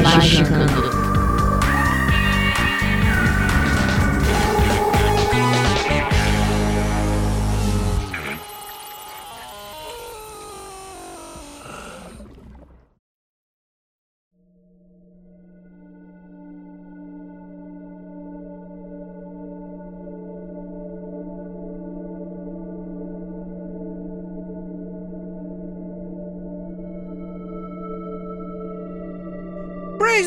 Magicando. Praise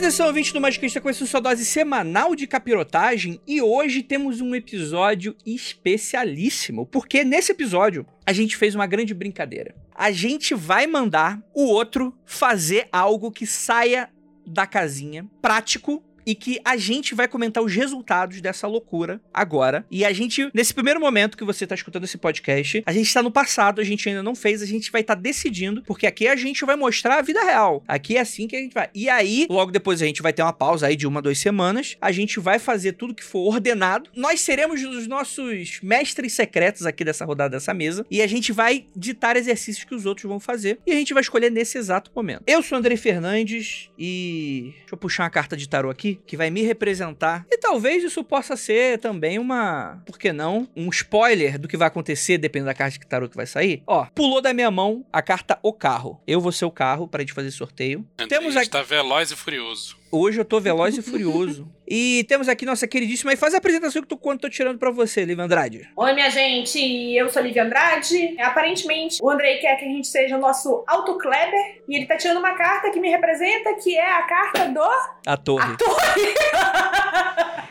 atenção, ouvinte do Magicista, com essa sua dose semanal de capirotagem e hoje temos um episódio especialíssimo, porque nesse episódio a gente fez uma grande brincadeira. A gente vai mandar o outro fazer algo que saia da casinha, prático, e que a gente vai comentar os resultados dessa loucura agora. E a gente, nesse primeiro momento que você tá escutando esse podcast, a gente tá no passado, a gente ainda não fez, a gente vai estar tá decidindo, porque aqui a gente vai mostrar a vida real. Aqui é assim que a gente vai. E aí, logo depois a gente vai ter uma pausa aí de uma, duas semanas, a gente vai fazer tudo que for ordenado. Nós seremos os nossos mestres secretos aqui dessa rodada dessa mesa, e a gente vai ditar exercícios que os outros vão fazer, e a gente vai escolher nesse exato momento. Eu sou Andrei Fernandes, e deixa eu puxar uma carta de tarô aqui que vai me representar. E talvez isso possa ser também uma, por que não, um spoiler do que vai acontecer dependendo da carta de tarô que vai sair. Ó, pulou da minha mão a carta O Carro. Eu vou ser o carro pra gente fazer sorteio. Andrei Temos aqui está veloz e furioso. Hoje eu tô veloz e furioso. E temos aqui nossa queridíssima. E faz a apresentação que tu quando tô tirando pra você, Liv Andrade. Oi, minha gente, eu sou a Lívia Andrade. Aparentemente, o Andrei quer que a gente seja o nosso Auto Kleber e ele tá tirando uma carta que me representa, que é a carta do. A torre. A torre!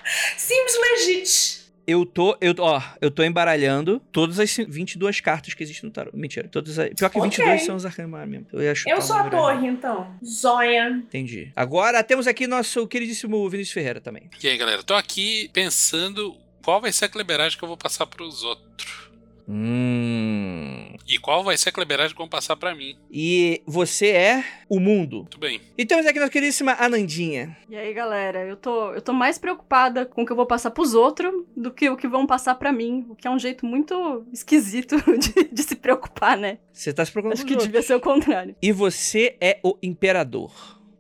Sims Legit. Eu tô, eu, ó, eu tô embaralhando todas as 22 cartas que existem no tarô. Mentira, todas as, Pior que Ok. 22 são os arcanos mesmo. Eu, ia chutar Eu sou a torre, então. Zonha. Entendi. Agora temos aqui nosso queridíssimo Vinícius Ferreira também. E aí, galera, tô aqui pensando qual vai ser a cleberagem que eu vou passar pros outros. Hum. E qual vai ser a cleberagem que vão passar pra mim. E você é o mundo. Muito bem. E temos aqui nossa queridíssima Anandinha. E aí, galera, eu tô, eu tô mais preocupada com o que eu vou passar pros outros do que o que vão passar pra mim, o que é um jeito muito esquisito de, de se preocupar, né? Você tá se preocupando Acho que os devia ser o contrário. E você é o imperador.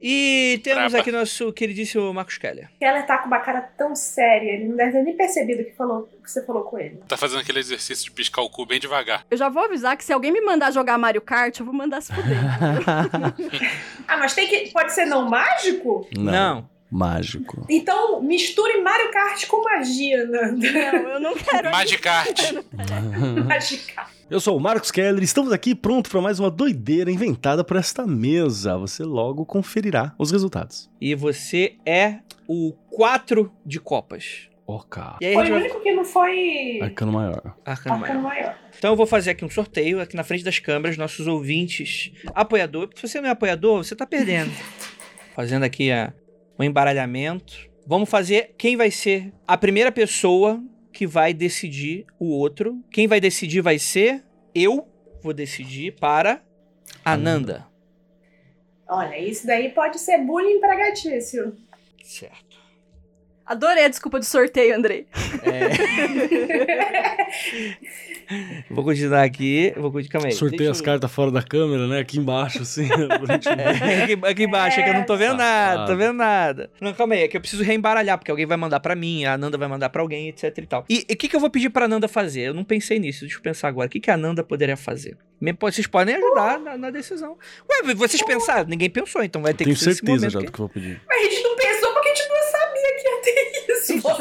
E temos Braba. aqui nosso queridíssimo Marcos Keller. Keller tá com uma cara tão séria, ele não deve ter nem percebido o que, falou, o que você falou com ele. Tá fazendo aquele exercício de piscar o cu bem devagar. Eu já vou avisar que se alguém me mandar jogar Mario Kart, eu vou mandar se fuder. Ah, mas tem que. Pode ser não mágico? Não. Mágico. Então misture Mario Kart com magia, né? não, eu não quero. Magicart. Mágica. Eu sou o Marcos Keller e estamos aqui pronto para mais uma doideira inventada por esta mesa. Você logo conferirá os resultados. E você é o 4 de copas. Ok. E aí Foi o vai... único que não foi. Arcano maior. Arcano Arcano maior. maior. Então eu vou fazer aqui um sorteio aqui na frente das câmeras, nossos ouvintes, apoiador. Se você não é apoiador, você tá perdendo. Fazendo aqui a, o embaralhamento. Vamos fazer quem vai ser a primeira pessoa que vai decidir o outro. Quem vai decidir vai ser eu. Vou decidir para Ananda. Olha, isso daí pode ser bullying empregatício. Certo. Adorei a desculpa do sorteio, Andrei. Vou continuar aqui. Vou continuar. Calma aí. Sorteia Deixa as eu- cartas fora da câmera, né? Aqui embaixo, assim. ver. É, aqui, aqui embaixo, é que eu não tô vendo nada, tô vendo nada. Não, calma aí, é que eu preciso reembaralhar, porque alguém vai mandar pra mim, a Nanda vai mandar pra alguém, etc e tal. E o que, que eu vou pedir pra Nanda fazer? Eu não pensei nisso, deixa eu pensar agora. O que, que a Nanda poderia fazer? Vocês podem ajudar na, na decisão. Ué, vocês pensaram? Ninguém pensou, então vai ter Tenho que ser esse certeza momento já que- do que eu vou pedir. Mas a gente não pensou porque a gente não sabia que ia ter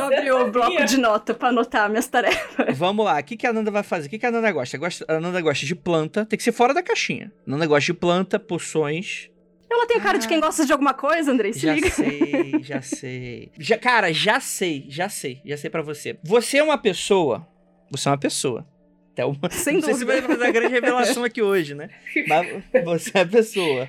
abrir o bloco de nota pra anotar minhas tarefas. Vamos lá, o que, que a Nanda vai fazer? O que, que a Nanda gosta? A Nanda gosta de planta, tem que ser fora da caixinha. A Nanda gosta de planta, poções, Ela tem cara de quem gosta de alguma coisa, Andrei, se já liga. sei, já sei. Já, cara, já sei, já sei, já sei pra você. Você é uma pessoa. Você é uma pessoa. Até uma, Sem não sei se vai dúvida. fazer a grande revelação aqui hoje, né? Mas você é a pessoa.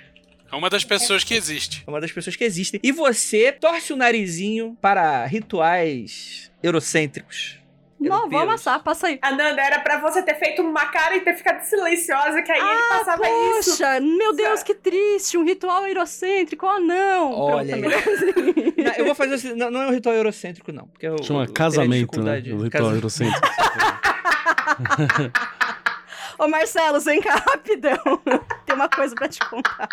É uma das pessoas que existe. É uma das pessoas que existem. E você torce o narizinho para rituais eurocêntricos. Não, vou amassar, passa aí. Ananda, era pra você ter feito uma cara e ter ficado silenciosa, que aí ele passava isso. Poxa, meu Deus, que triste, um ritual eurocêntrico, oh não. Olha Pronto, aí. também. Não, eu vou fazer assim, não, não é um ritual eurocêntrico, não. Porque eu, Chama eu casamento, né? O ritual Casa- eurocêntrico. Ô Marcelo, vem cá rapidão. Tem uma coisa pra te contar.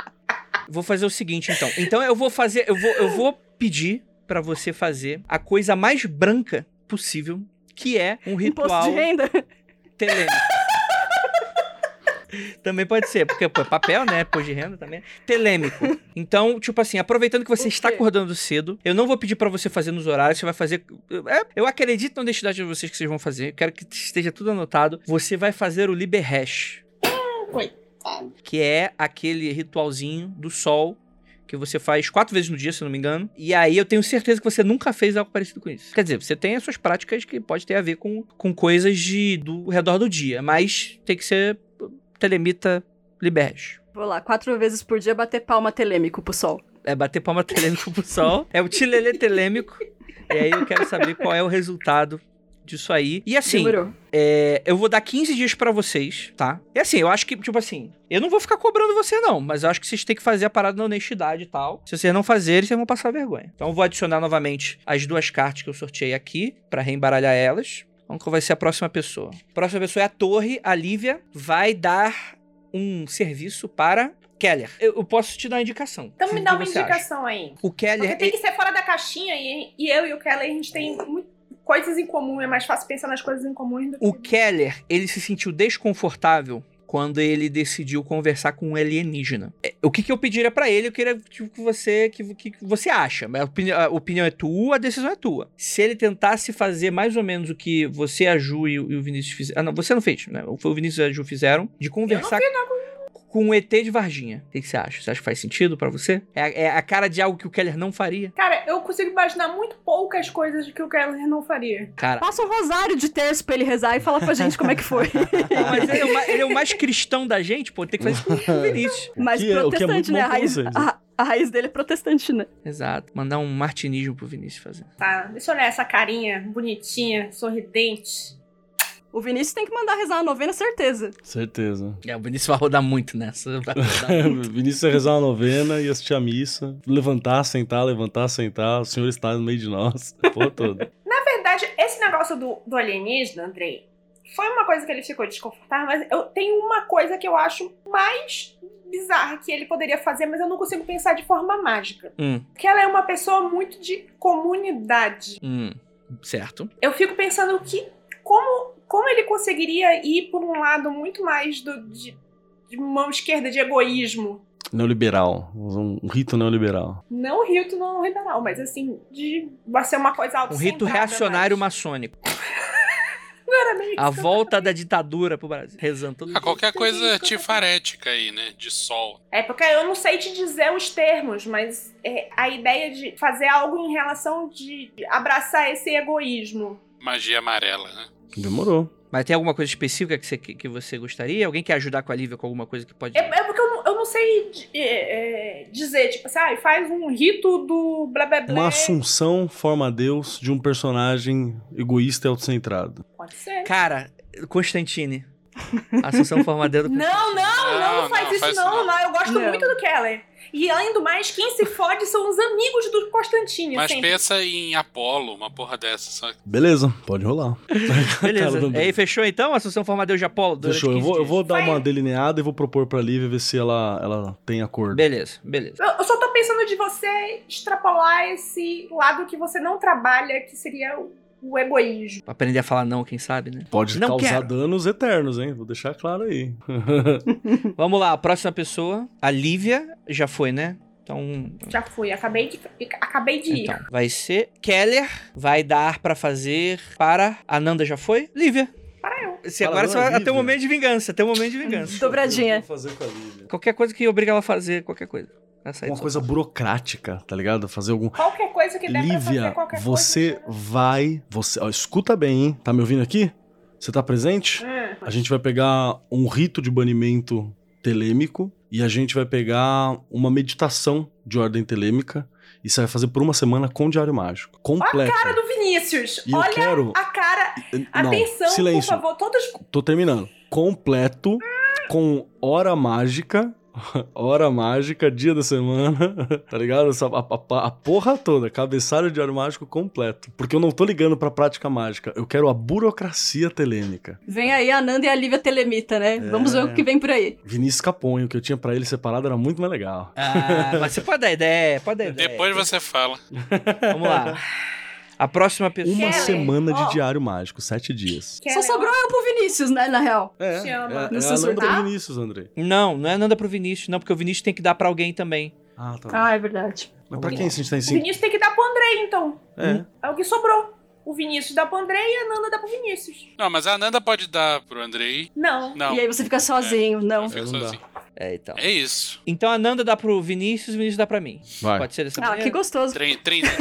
Vou fazer o seguinte, então. Então eu vou fazer, eu vou, eu vou pedir pra você fazer a coisa mais branca possível, que é um Imposto ritual de renda. telêmico. também pode ser, porque pô, papel, né? Imposto de renda também. Telêmico. Então, tipo assim, aproveitando que você está acordando cedo, eu não vou pedir pra você fazer nos horários, você vai fazer. é, eu acredito na honestidade de vocês que vocês vão fazer. Eu quero que esteja tudo anotado. Você vai fazer o Liber Hash. Que é aquele ritualzinho do sol que você faz quatro vezes no dia, se eu não me engano. E aí eu tenho certeza que você nunca fez algo parecido com isso. Quer dizer, você tem as suas práticas que pode ter a ver com, com coisas de, do redor do dia, mas tem que ser telemita liberge. Vou lá, quatro vezes por dia bater palma telêmico pro sol. É bater palma telêmico pro sol. É o tilelê telêmico. E aí eu quero saber qual é o resultado disso aí. E assim, é, eu vou dar 15 dias pra vocês, tá? E assim, eu acho que, tipo assim, eu não vou ficar cobrando você, não, mas eu acho que vocês têm que fazer a parada na honestidade e tal. Se vocês não fazerem, vocês vão passar vergonha. Então eu vou adicionar novamente as duas cartas que eu sorteei aqui, pra reembaralhar elas. Vamos qual vai ser a próxima pessoa. A próxima pessoa é a Torre, a Lívia, vai dar um serviço para Keller. Eu, eu posso te dar uma indicação. Então me dá uma você acha? indicação aí. O Keller, Porque tem que ser fora da caixinha e, e eu e o Kelly, a gente tem muito- coisas em comum. É mais fácil pensar nas coisas em comum do que... O Keller, ele se sentiu desconfortável quando ele decidiu conversar com um alienígena. É, O que, que eu pediria pra ele, eu queria tipo, que você que, que que você acha. A opini- a opinião é tua, a decisão é tua. Se ele tentasse fazer mais ou menos o que você, a Ju e o, e o Vinícius fizeram. Ah, não, você não fez, né? Foi o Vinícius e a Ju fizeram. De conversar com o ET de Varginha. O que, que você acha? Você acha que faz sentido pra você? É, a- é a cara de algo que o Keller não faria? Cara, eu consigo imaginar muito poucas coisas que o Kelly não faria. Cara, Passa um rosário de terço pra ele rezar e falar pra gente como é que foi. Mas ele é, o mais, ele é o mais cristão da gente, pô. Tem que fazer isso com o Vinícius. Mas que é- é protestante, né? bom A raiz, né? a raiz dele é protestante, né? Exato. Mandar um martinismo pro Vinícius fazer. Tá, deixa eu olhar essa carinha bonitinha, sorridente. O Vinícius tem que mandar rezar a novena, certeza. Certeza. É, o Vinícius vai rodar muito nessa. Vai rodar muito. Vinícius ia rezar uma novena e assistir a missa. Levantar, sentar, levantar, sentar. O senhor está no meio de nós. Pô, todo. Na verdade, esse negócio do, do alienígena, Andrei, foi uma coisa que ele ficou desconfortável, mas eu tenho uma coisa que eu acho mais bizarra que ele poderia fazer, mas eu não consigo pensar de forma mágica. hum, Porque ela é uma pessoa muito de comunidade. hum. Certo. Eu fico pensando que como, ele conseguiria ir por um lado muito mais do, de, de mão esquerda de egoísmo. Neoliberal. Um um rito neoliberal. Não rito não liberal, mas assim, de vai ser uma coisa Um rito reacionário mais. maçônico. Não era nem A volta da ditadura pro Brasil. Rezando todo Ah, dia. qualquer coisa tifarética aí, né? De sol. É porque eu não sei te dizer os termos, mas é, a ideia de fazer algo em relação de abraçar esse egoísmo. Magia amarela, né? Demorou. Mas tem alguma coisa específica que você, que, você gostaria? Alguém quer ajudar com a Lívia com alguma coisa que pode. É, é porque eu não, eu não sei de- é, é, dizer, tipo assim, ah, faz um rito do blá blá blá. Uma assunção forma Deus de um personagem egoísta e autocentrado. Pode ser. Cara, Constantine. Assunção Formadeiro do Não, não, não, não, Não, faz não, isso faz não, não. Eu gosto Não. muito do Keller. E além do mais, quem se fode são os amigos do Constantine. Mas assim. pensa em Apolo, uma porra dessa. Só... Beleza, pode rolar. Beleza. do E aí, fechou então? Assunção Formadeus de Apolo? Fechou. Eu 15 vou, eu vou dar Vai. uma delineada e vou propor pra Lívia ver se ela, ela tem acordo. Beleza, beleza. Eu eu só tô pensando de você extrapolar esse lado que você não trabalha, que seria o, o egoísmo. Pra aprender a falar não, quem sabe, né? Pode Não causar quero. danos eternos, hein? Vou deixar claro aí. Vamos lá, a próxima pessoa. A Lívia já foi, né? Então. Já fui, acabei de, acabei de ir. Então, vai ser Keller, vai dar pra fazer para. A Nanda já foi? Lívia. Para eu. Se Para agora não, você vai ter um Lívia. momento de vingança, tem um momento de vingança. Dobradinha. Eu vou fazer com a Lívia. Qualquer coisa que obriga ela a fazer, qualquer coisa. Uma coisa burocrática, tá ligado? Fazer algum. Qualquer coisa que der pra fazer Lívia, qualquer você coisa. vai. Você, ó, escuta bem, hein? Tá me ouvindo aqui? Você tá presente? Hum. A gente vai pegar um rito de banimento telêmico e a gente vai pegar uma meditação de ordem telêmica e você vai fazer por uma semana com diário mágico. Completo. Cara do Vinícius. E eu Olha quero- a cara. Não, Atenção, silêncio. por favor. Todos. Tô terminando. Completo, com hora mágica. Hora mágica, dia da semana, tá ligado? Essa- A, a- a porra toda, cabeçalho de diário mágico completo. Porque eu não tô ligando pra prática mágica, eu quero a burocracia telêmica. Vem aí a Nanda e a Lívia Telemita, né? Vamos ver o que vem por aí. Vinícius Caponho, que eu tinha pra ele separado, era muito mais legal. Ah, mas você pode dar ideia, pode dar ideia. Depois você fala. Vamos lá. A próxima pessoa. Uma Kelly, semana de ó. diário mágico, sete dias. Quer Só sobrou eu pro Vinícius, né, na real. É, Chama. é, é se Nanda pro Vinícius, Andrei. Não, não é nada pro Vinícius, não, porque o Vinícius tem que dar pra alguém também. Ah, tá. Ah, é verdade. Mas pra quem a gente tá em O cinco? Vinícius tem que dar pro Andrei, então. É. É o que sobrou. O Vinícius dá pro Andrei e a Nanda dá pro Vinícius. Não, mas a Ananda pode dar pro Andrei. Não. Não. E aí você fica sozinho, não. eu fico sozinho. É, então. É isso. Então a Nanda dá pro Vinícius, o Vinícius dá pra mim. Vai. Pode ser dessa Ah, que maneira? gostoso. Trem, trem.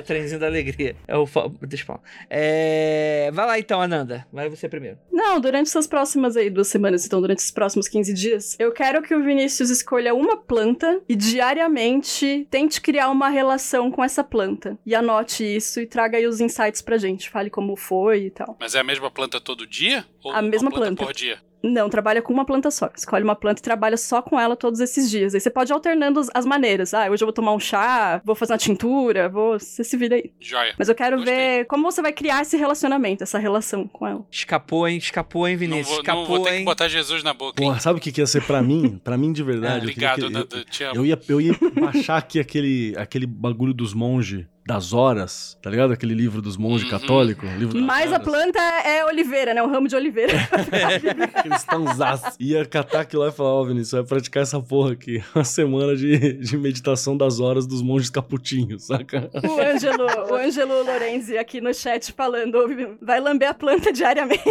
O trenzinho da alegria. É o fa- Deixa eu falar. É... Vai lá então, Ananda. Vai você primeiro. Não, durante essas próximas aí duas semanas, então, durante esses próximos 15 dias, eu quero que o Vinícius escolha uma planta e diariamente tente criar uma relação com essa planta. E anote isso e traga aí os insights pra gente. Fale como foi e tal. Mas é a mesma planta todo dia? Ou A mesma planta, planta. por dia? Não, trabalha com uma planta só. Escolhe uma planta e trabalha só com ela todos esses dias. Aí você pode ir alternando as- as maneiras. Ah, hoje eu vou tomar um chá, vou fazer uma tintura, vou. Você se vira aí. Joia. Mas eu quero Gostei. ver como você vai criar esse relacionamento, essa relação com ela. Escapou, hein? Escapou, hein, Não Vinícius? vou, não Escapou, vou ter hein? que botar Jesus na boca, hein? Porra, sabe o que, que ia ser pra mim? Pra mim de verdade. eu queria Obrigado, que-. Te amo. Eu ia, eu ia baixar aqui aquele, aquele bagulho dos monges, das horas, tá ligado? Aquele livro dos monges Uhum. católicos. Livro das Mas a planta é oliveira, né? Um ramo de oliveira. Cristãozaço. Ia catar aquilo lá e falar, ó, Vinícius, vai praticar essa porra aqui. Uma semana de, de meditação das horas dos monges caputinhos, saca? o Ângelo, o Ângelo Lorenzi aqui no chat falando, vai lamber a planta diariamente.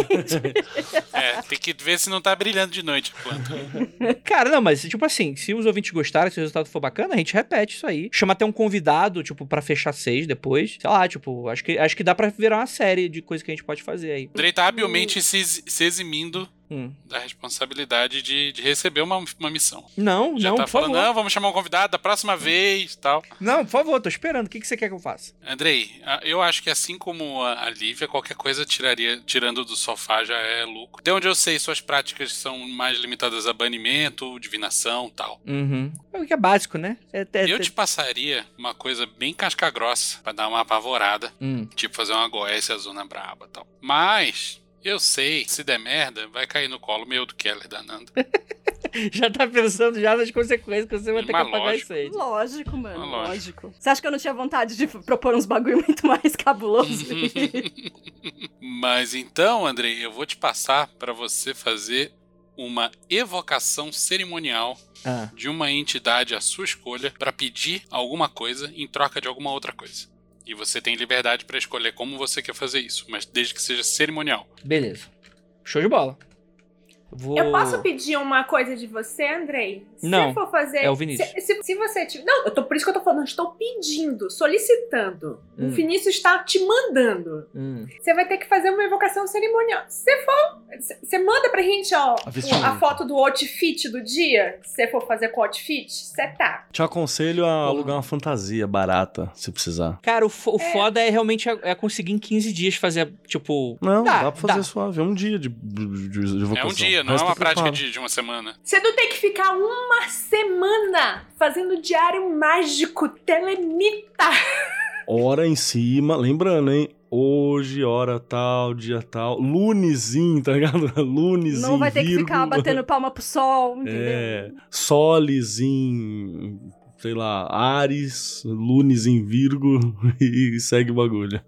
É, tem que ver se não tá brilhando de noite a planta. Cara, não, mas tipo assim, se os ouvintes gostarem, se o resultado for bacana, a gente repete isso aí. Chama até um convidado, tipo, pra fechar seis depois. Sei lá, tipo, acho que, acho que dá pra virar uma série de coisas que a gente pode fazer aí. O Andrei tá habilmente se, se eximindo Hum. da responsabilidade de, de receber uma, uma missão. Não, Já não, tá por falando, favor. não, vamos chamar um convidado da próxima vez tal. Não, por favor, tô esperando. O que, que você quer que eu faça? Andrei, eu acho que assim como a, a Lívia, qualquer coisa tiraria, tirando do sofá já é lucro. De onde eu sei, suas práticas são mais limitadas a banimento, divinação tal. Uhum. É o que é básico, né? É, é, Eu é- te passaria uma coisa bem casca grossa pra dar uma apavorada. Hum. Tipo fazer uma goécia zona braba tal. Mas, eu sei, se der merda, vai cair no colo meu do Keller da Nanda. Já tá pensando já nas consequências que você vai ter que Mas apagar lógico. isso aí. Lógico, mano, lógico. lógico. Você acha que eu não tinha vontade de propor uns bagulho muito mais cabuloso? Mas então, Andrei, eu vou te passar pra você fazer uma evocação cerimonial Ah. de uma entidade à sua escolha pra pedir alguma coisa em troca de alguma outra coisa. E você tem liberdade pra escolher como você quer fazer isso, mas desde que seja cerimonial. Beleza. Show de bola. Vou... Eu posso pedir uma coisa de você, Andrei? Se Não, eu for fazer. é o Vinícius. Se, se, se você. te- Não, eu tô, por isso que eu tô falando, eu estou pedindo, solicitando. Hum. O Vinícius está te mandando. Hum. Você vai ter que fazer uma evocação cerimonial. Se você for. Você manda pra gente, ó, A a foto do outfit do dia. Se você for fazer com o outfit, você tá. Te aconselho a alugar uma fantasia barata, se precisar. Cara, o, o foda é realmente é, é conseguir em 15 dias fazer, tipo... Não, Dá, dá, pra fazer dá. suave. É um dia de, de, de É evocação. um dia, O não é uma prática de, de uma semana. Você não tem que ficar uma semana fazendo diário mágico, telemita. Hora em cima, lembrando, hein? Hoje, hora tal, dia tal. Lunezinho, tá ligado? Lunes não vai ter que Virgo. ficar batendo palma pro sol, entendeu? É, soles em, sei lá, Ares, Lunes em Virgo e segue o bagulho.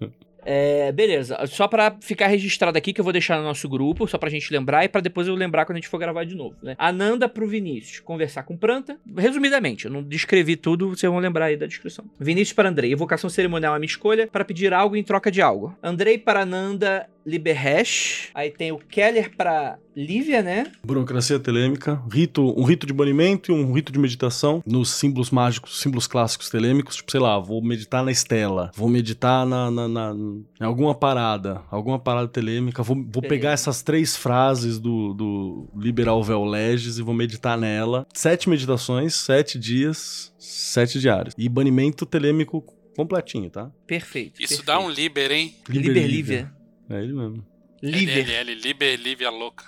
É, beleza. Só pra ficar registrado aqui, que eu vou deixar no nosso grupo, só pra gente lembrar e pra depois eu lembrar quando a gente for gravar de novo, né? Ananda pro Vinícius, conversar com Pranta. Resumidamente, eu não descrevi tudo, vocês vão lembrar aí da descrição. Vinícius para Andrei, evocação cerimonial é a minha escolha para pedir algo em troca de algo. Andrei para Ananda, Liberhash. Aí tem o Keller pra Lívia, né? Burocracia telêmica, rito, um rito de banimento e um rito de meditação nos símbolos mágicos, símbolos clássicos telêmicos. Tipo, sei lá, vou meditar na estela, vou meditar na, na, na- em alguma parada, alguma parada telêmica. Vou, vou pegar essas três frases do, do Liberal Vel Legis e vou meditar nela. Sete meditações, sete dias, sete diários. E banimento telêmico completinho, tá? Perfeito. Isso perfeito. dá um Liber, hein? Liber Lívia. É ele mesmo. Liber. LLL, Liber Lívia louca.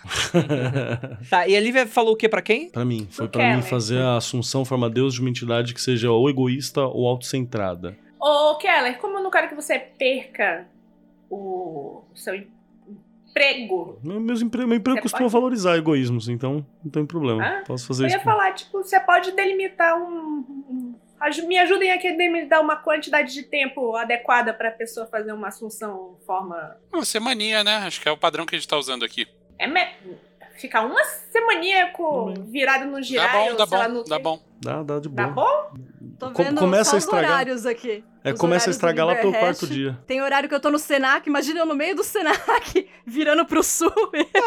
Tá, e a Lívia falou o que pra quem? Pra mim, foi pra mim fazer a assunção forma Deus de uma entidade que seja ou egoísta ou autocentrada. Ô, Keller, como eu não quero que você perca o seu emprego, Meu, meus empre... Meu emprego Você costuma pode- valorizar egoísmos, então não tem problema. Ah, Posso fazer eu isso. ia falar, tipo, você pode delimitar um. Me ajudem aqui a delimitar uma quantidade de tempo adequada pra pessoa fazer uma assunção forma. Uma semaninha, né? Acho que é o padrão que a gente tá usando aqui. É me... Ficar uma semaninha com virado no Dá girar. bom, dá sei lá, bom, no dá bom. Dá, dá de Dá boa. bom? Tô Co- vendo começa só a estragar. horários aqui. É, Os começa a estragar lá pelo quarto dia. Tem horário que eu tô no Senac, imagina eu no meio do Senac, virando pro sul.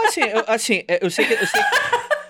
Assim, eu, assim, é, eu sei que. Eu sei que...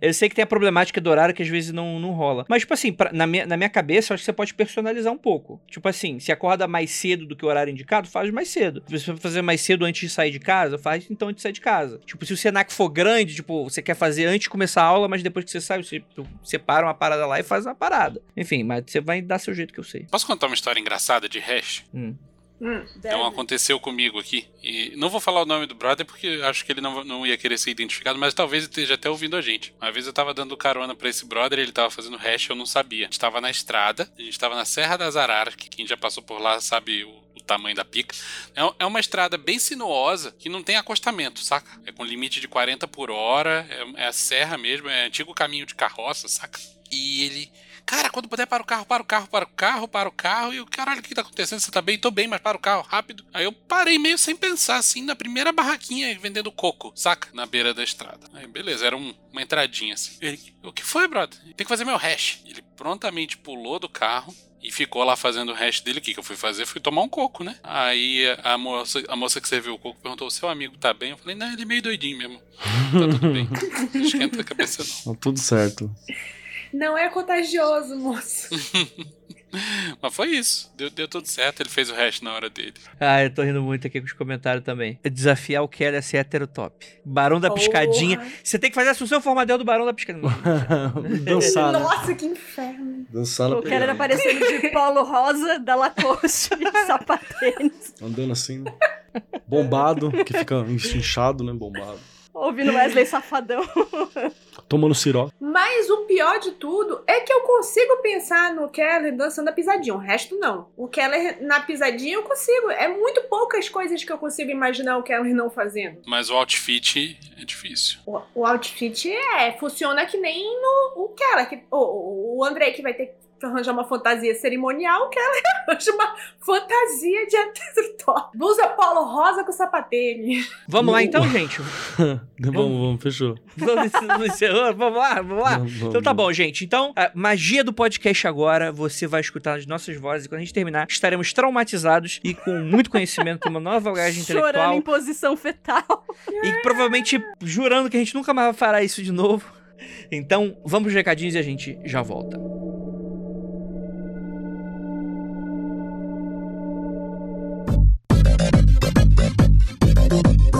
Eu sei que tem a problemática do horário que às vezes não, não rola. Mas, tipo assim, pra- na, minha, na minha cabeça, eu acho que você pode personalizar um pouco. Tipo assim, se acorda mais cedo do que o horário indicado, faz mais cedo. Se você for fazer mais cedo antes de sair de casa, faz então antes de sair de casa. Tipo, se o Senac for grande, tipo, você quer fazer antes de começar a aula, mas depois que você sai, você tu separa uma parada lá e faz uma parada. Enfim, mas você vai dar seu jeito que eu sei. Posso contar uma história engraçada de hash? Hum. Hum. Então aconteceu comigo aqui. E não vou falar o nome do brother porque acho que ele não, não ia querer ser identificado, mas talvez esteja até ouvindo a gente. Uma vez eu tava dando carona pra esse brother, ele tava fazendo hash, eu não sabia. A gente tava na estrada, a gente tava na Serra das Araras, que quem já passou por lá sabe o, o tamanho da pica. É, é uma estrada bem sinuosa que não tem acostamento, saca? É com limite de 40 por hora, é, é a serra mesmo, é antigo caminho de carroça, saca? E ele. Cara, quando puder, para o carro, para o carro, para o carro, para o carro. E eu, caralho, o que tá acontecendo? Você tá bem? Tô bem, mas para o carro, rápido. Aí eu parei meio sem pensar, assim, na primeira barraquinha vendendo coco, saca? Na beira da estrada. Aí, beleza, era um- uma entradinha assim. Ele, o que foi, brother? Tem que fazer meu hash. Ele prontamente pulou do carro. E ficou lá fazendo o hash dele. O que, que eu fui fazer? Fui tomar um coco, né? Aí a moça, a moça que serviu o coco perguntou: seu amigo tá bem? Eu falei: não, ele é meio doidinho mesmo. Tá tudo bem. Não esquenta a cabeça, não. Tá tudo certo. Não é contagioso, moço. Mas foi isso. Deu, deu tudo certo. Ele fez o hash na hora dele. Ah, eu tô rindo muito aqui com os comentários também. Desafiar o Kelly a ser heterotop. Barão da Piscadinha. Você tem que fazer a Assunção Formadel do Barão da Piscadinha. Dançar, né? Nossa, que inferno. Dançar na O Keller pegada. aparecendo de polo rosa, da Lacoste e sapatênis. Andando assim, né? Bombado, que fica inchado, né? Bombado. Ouvindo Wesley Safadão. Tomando ciró. Mas o pior de tudo é que eu consigo pensar no Keller dançando a pisadinha, o resto não. O Keller na pisadinha eu consigo. É muito poucas coisas que eu consigo imaginar o Keller não fazendo. Mas o outfit é difícil. O, o outfit é, funciona que nem no o Keller. Que, o, o André que vai ter que arranjar uma fantasia cerimonial, o Keller arranja uma fantasia de hétero top. Blusa polo rosa com sapatênis. Vamos lá então, gente. vamos, vamos, fechou. Vamos, encerrou? vamos lá, vamos lá. Vamos, Então tá bom, gente. Então, a magia do podcast agora, você vai escutar as nossas vozes e quando a gente terminar, estaremos traumatizados e com muito conhecimento, uma nova bagagem Chorando intelectual em posição fetal. e provavelmente jurando que a gente nunca mais vai fará isso de novo. Então, vamos recadinhos e a gente já volta. Thank you.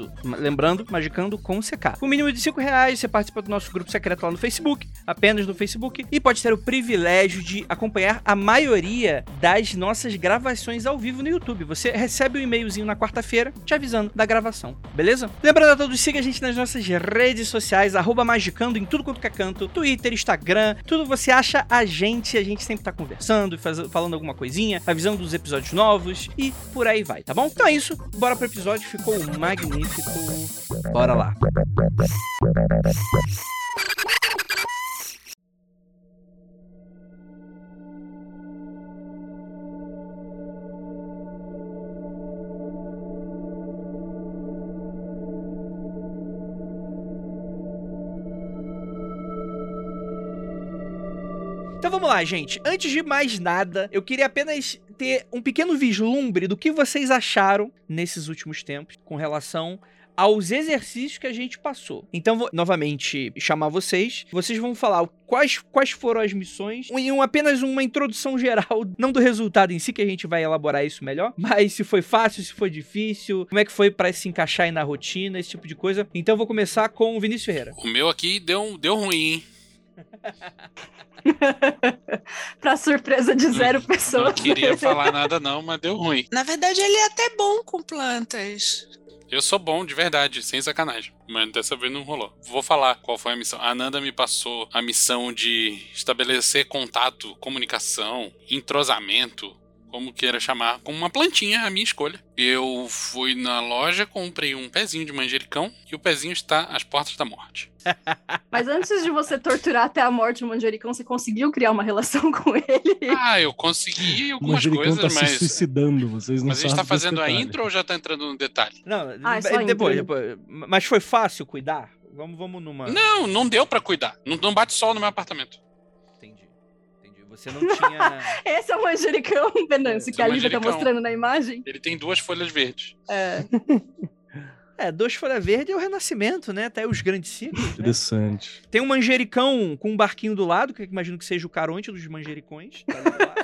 Magicando. Lembrando, Magicando com CK. Com mínimo de 5 reais, você participa do nosso grupo secreto lá no Facebook, apenas no Facebook, e pode ter o privilégio de acompanhar a maioria das nossas gravações ao vivo no YouTube. Você recebe um e-mailzinho na quarta-feira te avisando da gravação, beleza? Lembrando a todos, siga a gente nas nossas redes sociais, arroba Magicando em tudo quanto é canto, Twitter, Instagram, tudo você acha a gente, a gente sempre tá conversando, falando alguma coisinha, avisando dos episódios novos e por aí vai, tá bom? Então é isso, bora pro episódio, ficou magnífico. Bora lá. Então vamos lá, gente. Antes de mais nada, eu queria apenas ter um pequeno vislumbre do que vocês acharam nesses últimos tempos com relação aos exercícios que a gente passou. Então, vou novamente chamar vocês. Vocês vão falar quais, quais foram as missões, em um, apenas uma introdução geral, não do resultado em si, que a gente vai elaborar isso melhor, mas se foi fácil, se foi difícil, como é que foi para se encaixar aí na rotina, esse tipo de coisa. Então, vou começar com o Vinícius Ferreira. O meu aqui deu, deu ruim, hein? pra surpresa de zero Não pessoas. queria falar nada não, mas deu ruim. Na verdade, ele é até bom com plantas. Eu sou bom de verdade, sem sacanagem. Mas dessa vez não rolou. Vou falar qual foi a missão. A Ananda me passou a missão de estabelecer contato, comunicação, entrosamento, como queira chamar, com uma plantinha, a minha escolha. Eu fui na loja, comprei um pezinho de manjericão e o pezinho está às portas da morte. Mas antes de você torturar até a morte o manjericão, você conseguiu criar uma relação com ele? Ah, eu consegui O algumas manjericão coisas, tá se mas. suicidando, vocês não Mas a gente tá fazendo a intro ou já tá entrando no detalhe? Não, Ah, é só depois, depois. Mas foi fácil cuidar? Vamos, vamos numa. Não, não deu pra cuidar. Não, não bate sol no meu apartamento. Você não tinha. Esse é o manjericão, Venâncio, Esse que é a Lívia tá mostrando na imagem. Ele tem duas folhas verdes. É. É, dois folha verde é o renascimento, né? Tá aí os grandes ciclos. Né? Interessante. Tem um manjericão com um barquinho do lado, que eu imagino que seja o caronte dos manjericões. tá.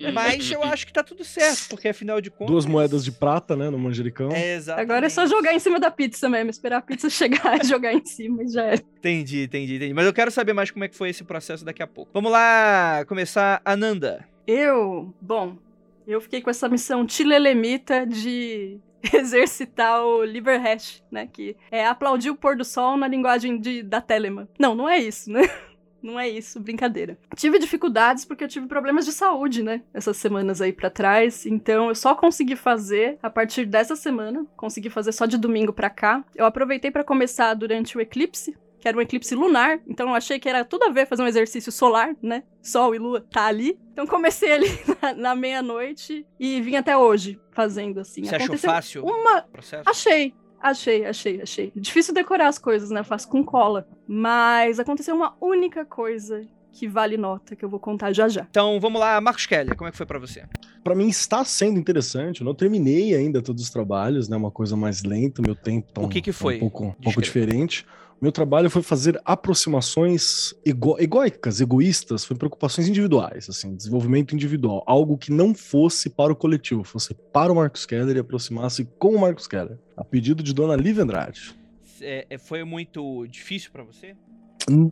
Mas eu acho que tá tudo certo, porque afinal de contas. Duas moedas de prata, né, no manjericão. É, exatamente. Agora é só jogar em cima da pizza mesmo, esperar a pizza chegar e jogar em cima e já era. Entendi, entendi, entendi. Mas eu quero saber mais como é que foi esse processo daqui a pouco. Vamos lá, começar. Ananda. Eu, bom, eu fiquei com essa missão tilelemita de exercitar o liver hash, né? Que é aplaudir o pôr do sol na linguagem de, da Telemann. Não, não é isso, né? Não é isso, brincadeira. Tive dificuldades porque eu tive problemas de saúde, né? Essas semanas aí pra trás. Então eu só consegui fazer a partir dessa semana. Consegui fazer só de domingo pra cá. Eu aproveitei pra começar durante o eclipse, que era um eclipse lunar, então eu achei que era tudo a ver fazer um exercício solar, né? Sol e lua tá ali. Então comecei ali na, na meia-noite e vim até hoje fazendo assim. Você achou Aconteceu fácil Uma. o processo? Achei, achei, achei, achei. Difícil decorar as coisas, né? Eu faço com cola. Mas aconteceu uma única coisa que vale nota, que eu vou contar já já. Então vamos lá, Marcos Kelly, como é que foi pra você? Pra mim está sendo interessante. Eu não terminei ainda todos os trabalhos, né? Uma coisa mais lenta, meu tempo tá O um, que que tá foi? um pouco, um pouco diferente. Meu trabalho foi fazer aproximações ego egóicas, egoístas, foi preocupações individuais, assim, desenvolvimento individual, algo que não fosse para o coletivo, fosse para o Marcos Keller e aproximasse com o Marcos Keller, a pedido de Dona Lívia Andrade. É, é, foi muito difícil pra você?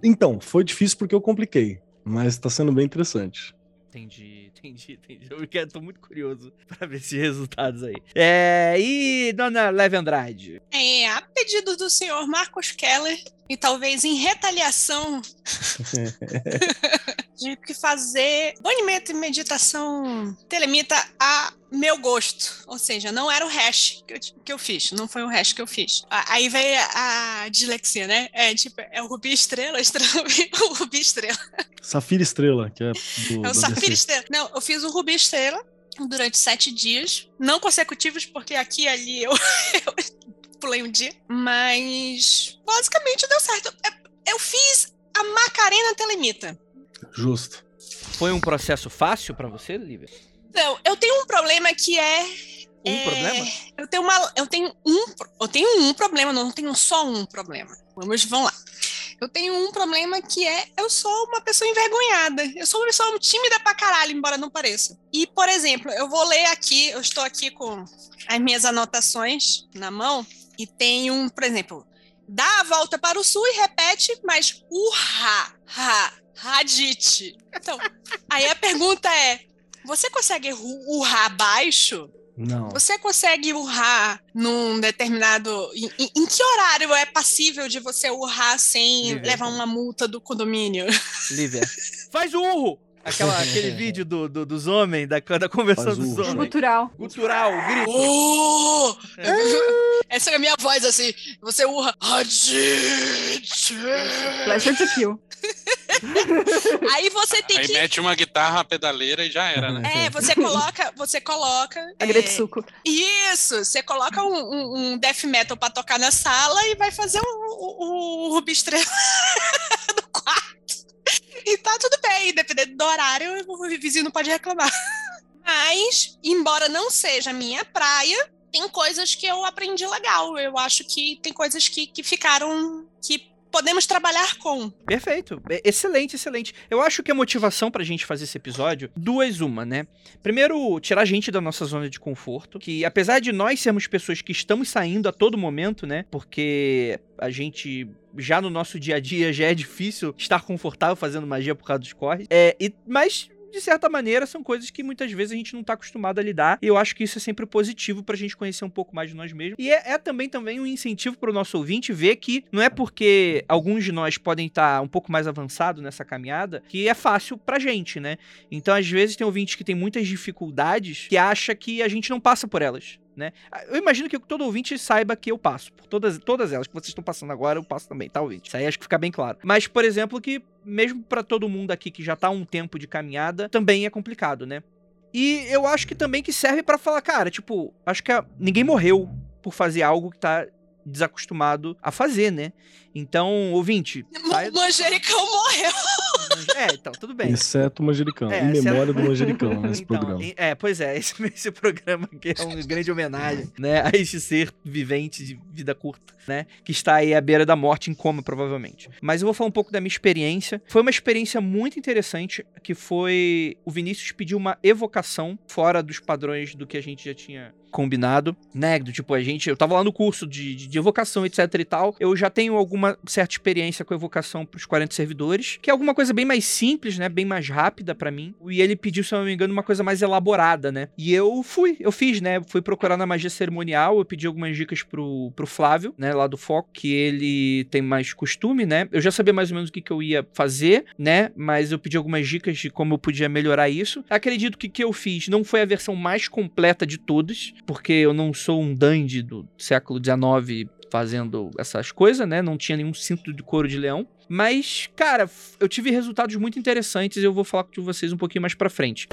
Então, foi difícil porque eu compliquei, mas tá sendo bem interessante. Entendi, entendi, entendi. Eu quero- tô muito curioso pra ver esses resultados aí. É, e Dona Leve Andrade? É, a pedido do senhor Marcos Keller, e talvez em retaliação, tive que fazer banimento e meditação telemita a meu gosto. Ou seja, não era o hash que eu, que eu fiz, não foi o hash que eu fiz. Aí veio a, a dislexia, né? É tipo, é o rubi estrela, estrela, o rubi estrela. Safira Estrela, que é do, É o Safira. Estrela. Não, eu fiz um Rubi Estrela durante sete dias. Não consecutivos, porque aqui e ali eu, eu pulei um dia. Mas basicamente deu certo. É- Eu fiz a Macarena Telemita. Justo. Foi um processo fácil pra você, Lívia? Não, eu tenho um problema que é. Um é, problema? Eu tenho, uma, eu tenho um. Eu tenho um problema, não tenho só um problema. Vamos, vamos lá. Eu tenho um problema que é eu sou uma pessoa envergonhada. Eu sou uma pessoa tímida pra caralho, embora não pareça. E, por exemplo, eu vou ler aqui, eu estou aqui com as minhas anotações na mão. e tem um, por exemplo, dá a volta para o sul e repete, mas urra, ha, radite. Então, aí a pergunta é: você consegue urrar baixo? Não. Você consegue urrar num determinado. Em, em- em que horário é passível de você urrar sem Lívia. levar uma multa do condomínio? Lívia. Faz o urro! Aquela, aquele vídeo do, do- dos homens, da, da conversão Faz dos homens. Gutural. Cultural, grito. Oh! Essa é a minha voz assim. Você urra. Radite! Pleasure to kill. Aí você tem Aí que. mete uma guitarra, uma pedaleira e já era, né? É, você coloca, você coloca. A é, Gretsuko. Isso, você coloca um, um- um death metal pra tocar na sala e vai fazer o, o, o Rubi Estrela no quarto. E tá tudo bem, dependendo do horário, o vizinho não pode reclamar. Mas, embora não seja minha praia, tem coisas que eu aprendi legal. Eu acho que tem coisas que, que ficaram. que podemos trabalhar com. Perfeito. É, Excelente, excelente. Eu acho que a motivação pra gente fazer esse episódio, duas uma, né? Primeiro, tirar a gente da nossa zona de conforto, que apesar de nós sermos pessoas que estamos saindo a todo momento, né? Porque a gente já no nosso dia a dia já é difícil estar confortável fazendo magia por causa dos corres. É, e, mas de certa maneira, são coisas que muitas vezes a gente não tá acostumado a lidar. E eu acho que isso é sempre positivo pra gente conhecer um pouco mais de nós mesmos. E é, é também, também um incentivo pro nosso ouvinte ver que não é porque alguns de nós podem estar um pouco mais avançado nessa caminhada que é fácil pra gente, né? Então, às vezes, tem ouvintes que tem muitas dificuldades que acha que a gente não passa por elas. Né? Eu imagino que todo ouvinte saiba que eu passo. Por todas, todas elas que vocês estão passando agora, eu passo também, tá, ouvinte? Isso aí acho que fica bem claro. Mas, por exemplo, que mesmo pra todo mundo aqui que já tá um tempo de caminhada, também é complicado, né? E eu acho que também que serve pra falar, cara, tipo, acho que a- ninguém morreu por fazer algo que tá desacostumado a fazer, né? Então, ouvinte, sai... O Manjericão morreu. É, então, tudo bem. Exceto o Manjericão. É, em memória do Manjericão, nesse Então, programa. É, pois é, esse, esse programa aqui é uma grande homenagem, né, a este ser vivente de vida curta, né, que está aí à beira da morte em coma, provavelmente. Mas eu vou falar um pouco da minha experiência. Foi uma experiência muito interessante, que foi... O Vinícius pediu uma evocação fora dos padrões do que a gente já tinha combinado, né, do tipo, a gente... Eu tava lá no curso de, de, de evocação, etc e tal, eu já tenho alguma certa experiência com evocação pros 40 servidores, que é alguma coisa bem mais simples, né, bem mais rápida pra mim, e ele pediu, se eu não me engano, uma coisa mais elaborada, né, e eu fui, eu fiz, né, fui procurar na magia cerimonial, eu pedi algumas dicas pro, pro Flávio, né, lá do Foco, que ele tem mais costume, né, eu já sabia mais ou menos o que, que eu ia fazer, né, mas eu pedi algumas dicas de como eu podia melhorar isso. Acredito que o que eu fiz não foi a versão mais completa de todas, porque eu não sou um dandy do século XIX fazendo essas coisas, né? Não tinha nenhum cinto de couro de leão. Mas, cara, eu tive resultados muito interessantes e eu vou falar com vocês um pouquinho mais pra frente.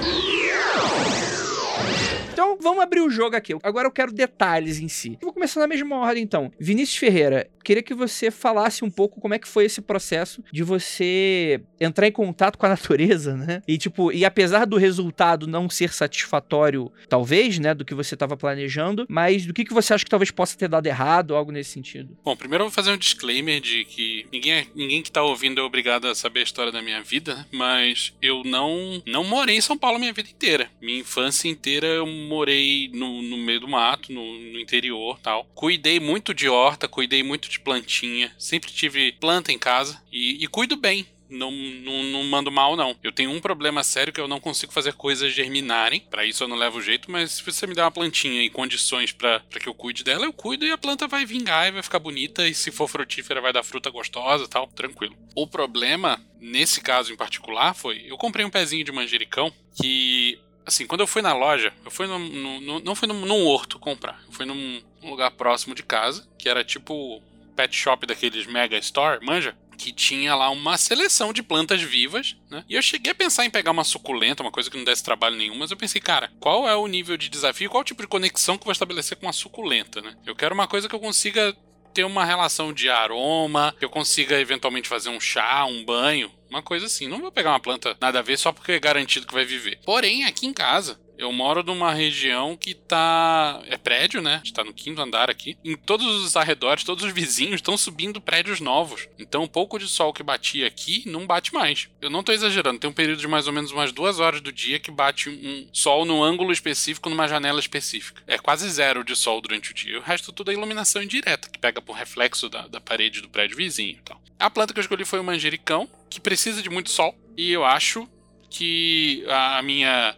Vamos abrir o jogo aqui. Agora eu quero detalhes em si. Vou começar na mesma ordem, então. Vinícius Ferreira, queria que você falasse um pouco como é que foi esse processo de você entrar em contato com a natureza, né? E, tipo, e apesar do resultado não ser satisfatório, talvez, né, do que você estava planejando, mas do que, que você acha que talvez possa ter dado errado, algo nesse sentido? Bom, primeiro eu vou fazer um disclaimer de que ninguém, é- ninguém que tá ouvindo é obrigado a saber a história da minha vida, né? mas eu não não morei em São Paulo minha vida inteira. Minha infância inteira eu morei no, no meio do mato, no, no interior tal. Cuidei muito de horta, cuidei muito de plantinha, sempre tive planta em casa e, e cuido bem. Não, não, não mando mal, não. Eu tenho um problema sério que eu não consigo fazer coisas germinarem. Pra isso eu não levo jeito, mas se você me der uma plantinha e condições pra que eu cuide dela, eu cuido e a planta vai vingar e vai ficar bonita. E se for frutífera, vai dar fruta gostosa tal. Tranquilo. O problema, nesse caso em particular, foi: eu comprei um pezinho de manjericão que. Assim, quando eu fui na loja, eu fui num, num- não fui num, num horto comprar. Eu fui num, lugar próximo de casa, que era tipo pet shop daqueles mega store, manja? Que tinha lá uma seleção de plantas vivas, né? E eu cheguei a pensar em pegar uma suculenta, uma coisa que não desse trabalho nenhum, mas eu pensei, cara, qual é o nível de desafio, qual o tipo de conexão que eu vou estabelecer com uma suculenta, né? Eu quero uma coisa que eu consiga ter uma relação de aroma, que eu consiga eventualmente fazer um chá, um banho, uma coisa assim. Não vou pegar uma planta nada a ver só porque é garantido que vai viver. Porém, aqui em casa, Eu moro numa região que tá. É prédio, né? A gente tá no quinto andar aqui. Em todos os arredores, todos os vizinhos estão subindo prédios novos. Então, um pouco de sol que batia aqui não bate mais. Eu não tô exagerando, tem um período de mais ou menos umas duas horas do dia que bate um sol num ângulo específico, numa janela específica. É quase zero de sol durante o dia. O resto tudo é iluminação indireta, que pega por reflexo da, da parede do prédio vizinho e tal. A planta que eu escolhi foi o manjericão, que precisa de muito sol. E eu acho que a minha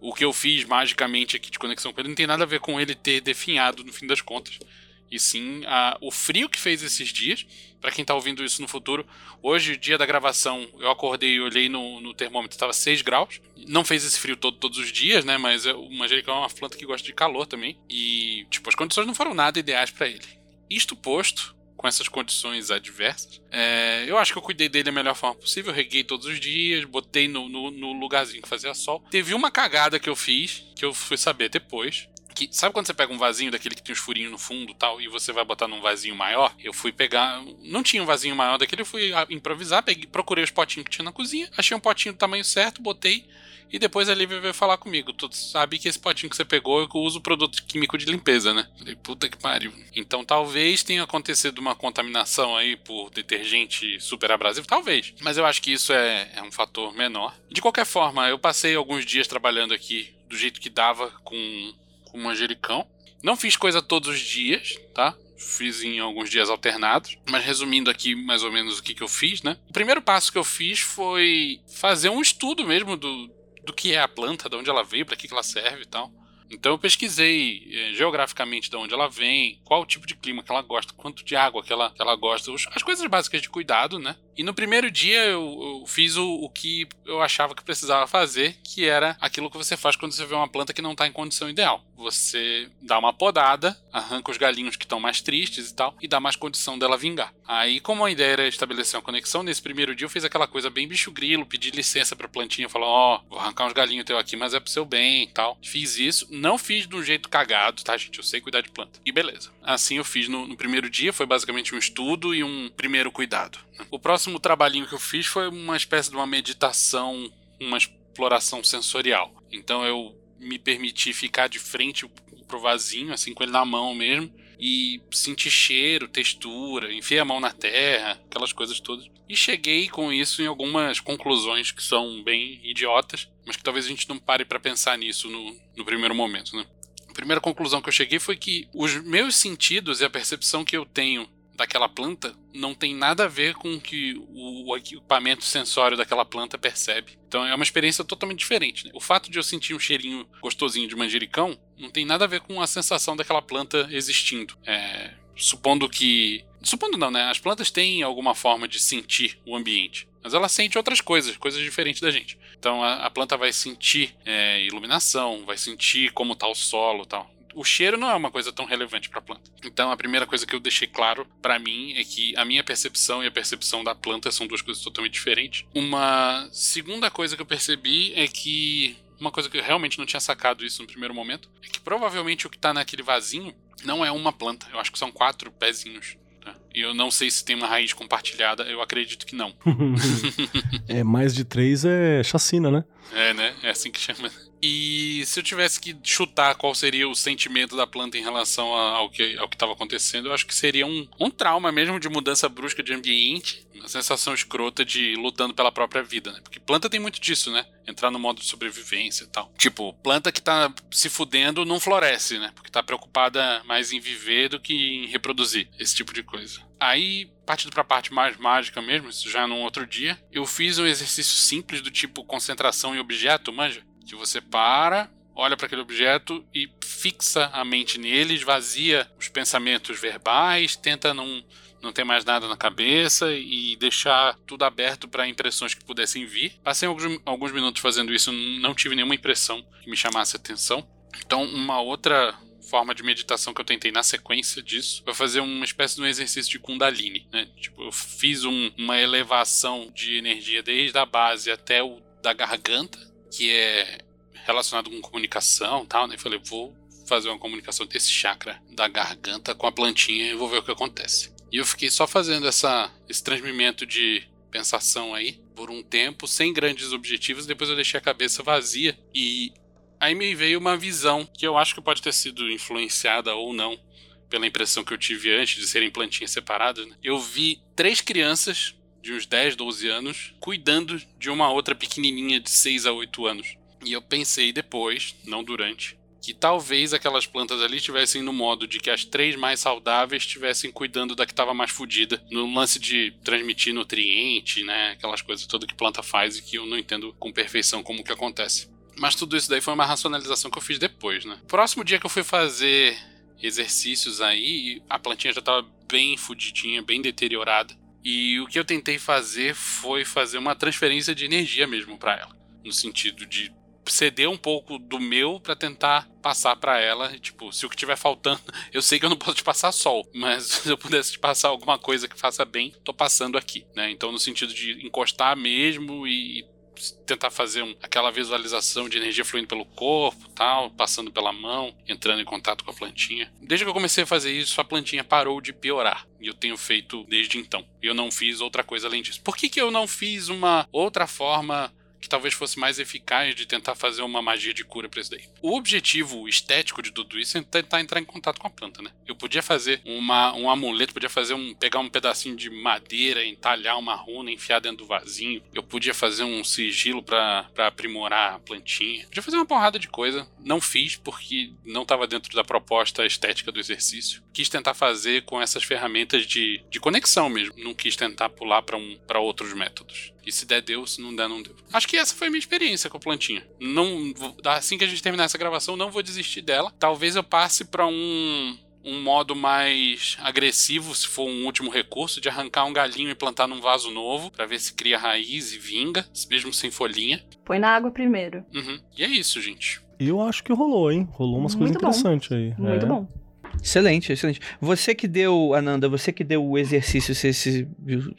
o que eu fiz magicamente aqui de conexão com ele não tem nada a ver com ele ter definhado no fim das contas. E sim a, o frio que fez esses dias. Para quem tá ouvindo isso no futuro, hoje, dia da gravação, eu acordei e olhei no, no termômetro, estava 6 graus. Não fez esse frio todo, todos os dias, né? Mas o manjericão é uma planta que gosta de calor também. E, tipo, as condições não foram nada ideais para ele. Isto posto, com essas condições adversas. É, eu acho que eu cuidei dele da melhor forma possível. reguei todos os dias, botei no, no, no, lugarzinho que fazia sol. Teve uma cagada que eu fiz, que eu fui saber depois. Que, sabe quando você pega um vasinho daquele que tem os furinhos no fundo tal, e você vai botar num vasinho maior? Eu fui pegar. Não tinha um vasinho maior daquele, eu fui improvisar, peguei, procurei os potinhos que tinha na cozinha, achei um potinho do tamanho certo, botei e depois a Lívia veio falar comigo. Tu sabe que esse potinho que você pegou eu uso produto químico de limpeza, né? Falei, puta que pariu. Então talvez tenha acontecido uma contaminação aí por detergente super abrasivo. Talvez. Mas eu acho que isso é, é um fator menor. De qualquer forma, eu passei alguns dias trabalhando aqui do jeito que dava com, com manjericão. Não fiz coisa todos os dias, tá? fiz em alguns dias alternados. Mas resumindo aqui mais ou menos o que, que eu fiz, né? O primeiro passo que eu fiz foi fazer um estudo mesmo do, do que é a planta, de onde ela veio, para que, que ela serve e tal. Então eu pesquisei eh, geograficamente de onde ela vem, qual tipo de clima que ela gosta, quanto de água que ela, que ela gosta, as coisas básicas de cuidado, né? E no primeiro dia eu, eu fiz o, o, que eu achava que precisava fazer, que era aquilo que você faz quando você vê uma planta que não está em condição ideal. Você dá uma podada, arranca os galinhos que estão mais tristes e tal, e dá mais condição dela vingar. Aí, como a ideia era estabelecer uma conexão, nesse primeiro dia eu fiz aquela coisa bem bicho grilo, pedi licença pra plantinha, falar: Ó, oh, vou arrancar uns galinhos teu aqui, mas é pro seu bem e tal. Fiz isso, não fiz de um jeito cagado, tá, gente? Eu sei cuidar de planta. E beleza. Assim eu fiz no, no primeiro dia, foi basicamente um estudo e um primeiro cuidado. O próximo trabalhinho que eu fiz foi uma espécie de uma meditação, uma exploração sensorial. Então eu me permiti ficar de frente pro vasinho, assim, com ele na mão mesmo, e sentir cheiro, textura, enfiei a mão na terra, aquelas coisas todas. E cheguei com isso em algumas conclusões que são bem idiotas, mas que talvez a gente não pare para pensar nisso no, no primeiro momento, né? A primeira conclusão que eu cheguei foi que os meus sentidos e a percepção que eu tenho daquela planta não tem nada a ver com o que o equipamento sensório daquela planta percebe. Então é uma experiência totalmente diferente. Né? O fato de eu sentir um cheirinho gostosinho de manjericão não tem nada a ver com a sensação daquela planta existindo. É, supondo que. Supondo não, né? As plantas têm alguma forma de sentir o ambiente. Mas ela sente outras coisas, coisas diferentes da gente. Então a, a planta vai sentir é, iluminação, vai sentir como está o solo tal o cheiro não é uma coisa tão relevante para a planta. Então, a primeira coisa que eu deixei claro para mim é que a minha percepção e a percepção da planta são duas coisas totalmente diferentes. Uma segunda coisa que eu percebi é que uma coisa que eu realmente não tinha sacado isso no primeiro momento é que provavelmente o que está naquele vasinho não é uma planta. Eu acho que são quatro pezinhos. Tá? E eu não sei se tem uma raiz compartilhada, eu acredito que não. é, mais de três é chacina, né? É, né? É assim que chama. E se eu tivesse que chutar qual seria o sentimento da planta em relação ao que ao estava acontecendo, eu acho que seria um, um trauma mesmo de mudança brusca de ambiente, uma sensação escrota de lutando pela própria vida, né? Porque planta tem muito disso, né? Entrar no modo de sobrevivência e tal. Tipo, planta que tá se fudendo não floresce, né? Porque tá preocupada mais em viver do que em reproduzir, esse tipo de coisa. Aí, partindo pra parte mais mágica mesmo, isso já num outro dia, eu fiz um exercício simples do tipo concentração em objeto, manja? Que você para, olha para aquele objeto e fixa a mente nele, esvazia os pensamentos verbais, tenta não, não ter mais nada na cabeça e deixar tudo aberto para impressões que pudessem vir. Passei alguns, alguns minutos fazendo isso, não tive nenhuma impressão que me chamasse atenção. Então, uma outra forma de meditação que eu tentei na sequência disso foi fazer uma espécie de um exercício de Kundalini, né? Tipo, eu fiz um, uma elevação de energia desde a base até o da garganta, que é relacionado com comunicação e tal, né? Falei, vou fazer uma comunicação desse chakra da garganta com a plantinha e vou ver o que acontece. E eu fiquei só fazendo essa, esse transmimento de pensação aí por um tempo, sem grandes objetivos. Depois eu deixei a cabeça vazia e Aí me veio uma visão que eu acho que pode ter sido influenciada ou não pela impressão que eu tive antes de serem plantinhas separadas. Né? Eu vi três crianças de uns 10, 12 anos cuidando de uma outra pequenininha de 6 a 8 anos. E eu pensei depois, não durante, que talvez aquelas plantas ali estivessem no modo de que as três mais saudáveis estivessem cuidando da que estava mais fodida, no lance de transmitir nutriente, né, aquelas coisas todas que planta faz e que eu não entendo com perfeição como que acontece. Mas tudo isso daí foi uma racionalização que eu fiz depois, né? Próximo dia que eu fui fazer exercícios aí, a plantinha já estava bem fudidinha, bem deteriorada. E o que eu tentei fazer foi fazer uma transferência de energia mesmo para ela, no sentido de ceder um pouco do meu para tentar passar para ela, tipo, se o que tiver faltando, eu sei que eu não posso te passar sol, mas se eu pudesse te passar alguma coisa que faça bem, tô passando aqui, né? Então no sentido de encostar mesmo e tentar fazer um, aquela visualização de energia fluindo pelo corpo, tal, passando pela mão, entrando em contato com a plantinha. Desde que eu comecei a fazer isso, a plantinha parou de piorar. E eu tenho feito desde então. Eu não fiz outra coisa além disso. Por que, que eu não fiz uma outra forma que talvez fosse mais eficaz de tentar fazer uma magia de cura pra isso daí. O objetivo estético de tudo isso é tentar entrar em contato com a planta, né? Eu podia fazer uma, um amuleto, podia fazer um. pegar um pedacinho de madeira, entalhar uma runa, enfiar dentro do vasinho. Eu podia fazer um sigilo para aprimorar a plantinha. Podia fazer uma porrada de coisa. Não fiz porque não estava dentro da proposta estética do exercício. Quis tentar fazer com essas ferramentas de, de conexão mesmo. Não quis tentar pular para um, outros métodos. E se der, deu. Se não der, não deu. Acho que essa foi a minha experiência com a plantinha. Não, assim que a gente terminar essa gravação, não vou desistir dela. Talvez eu passe para um um modo mais agressivo, se for um último recurso, de arrancar um galinho e plantar num vaso novo, para ver se cria raiz e vinga, mesmo sem folhinha. Põe na água primeiro. Uhum. E é isso, gente. Eu acho que rolou, hein? Rolou umas coisas interessantes aí. Muito é. bom. Excelente, excelente. Você que deu, Ananda, você que deu o exercício, você se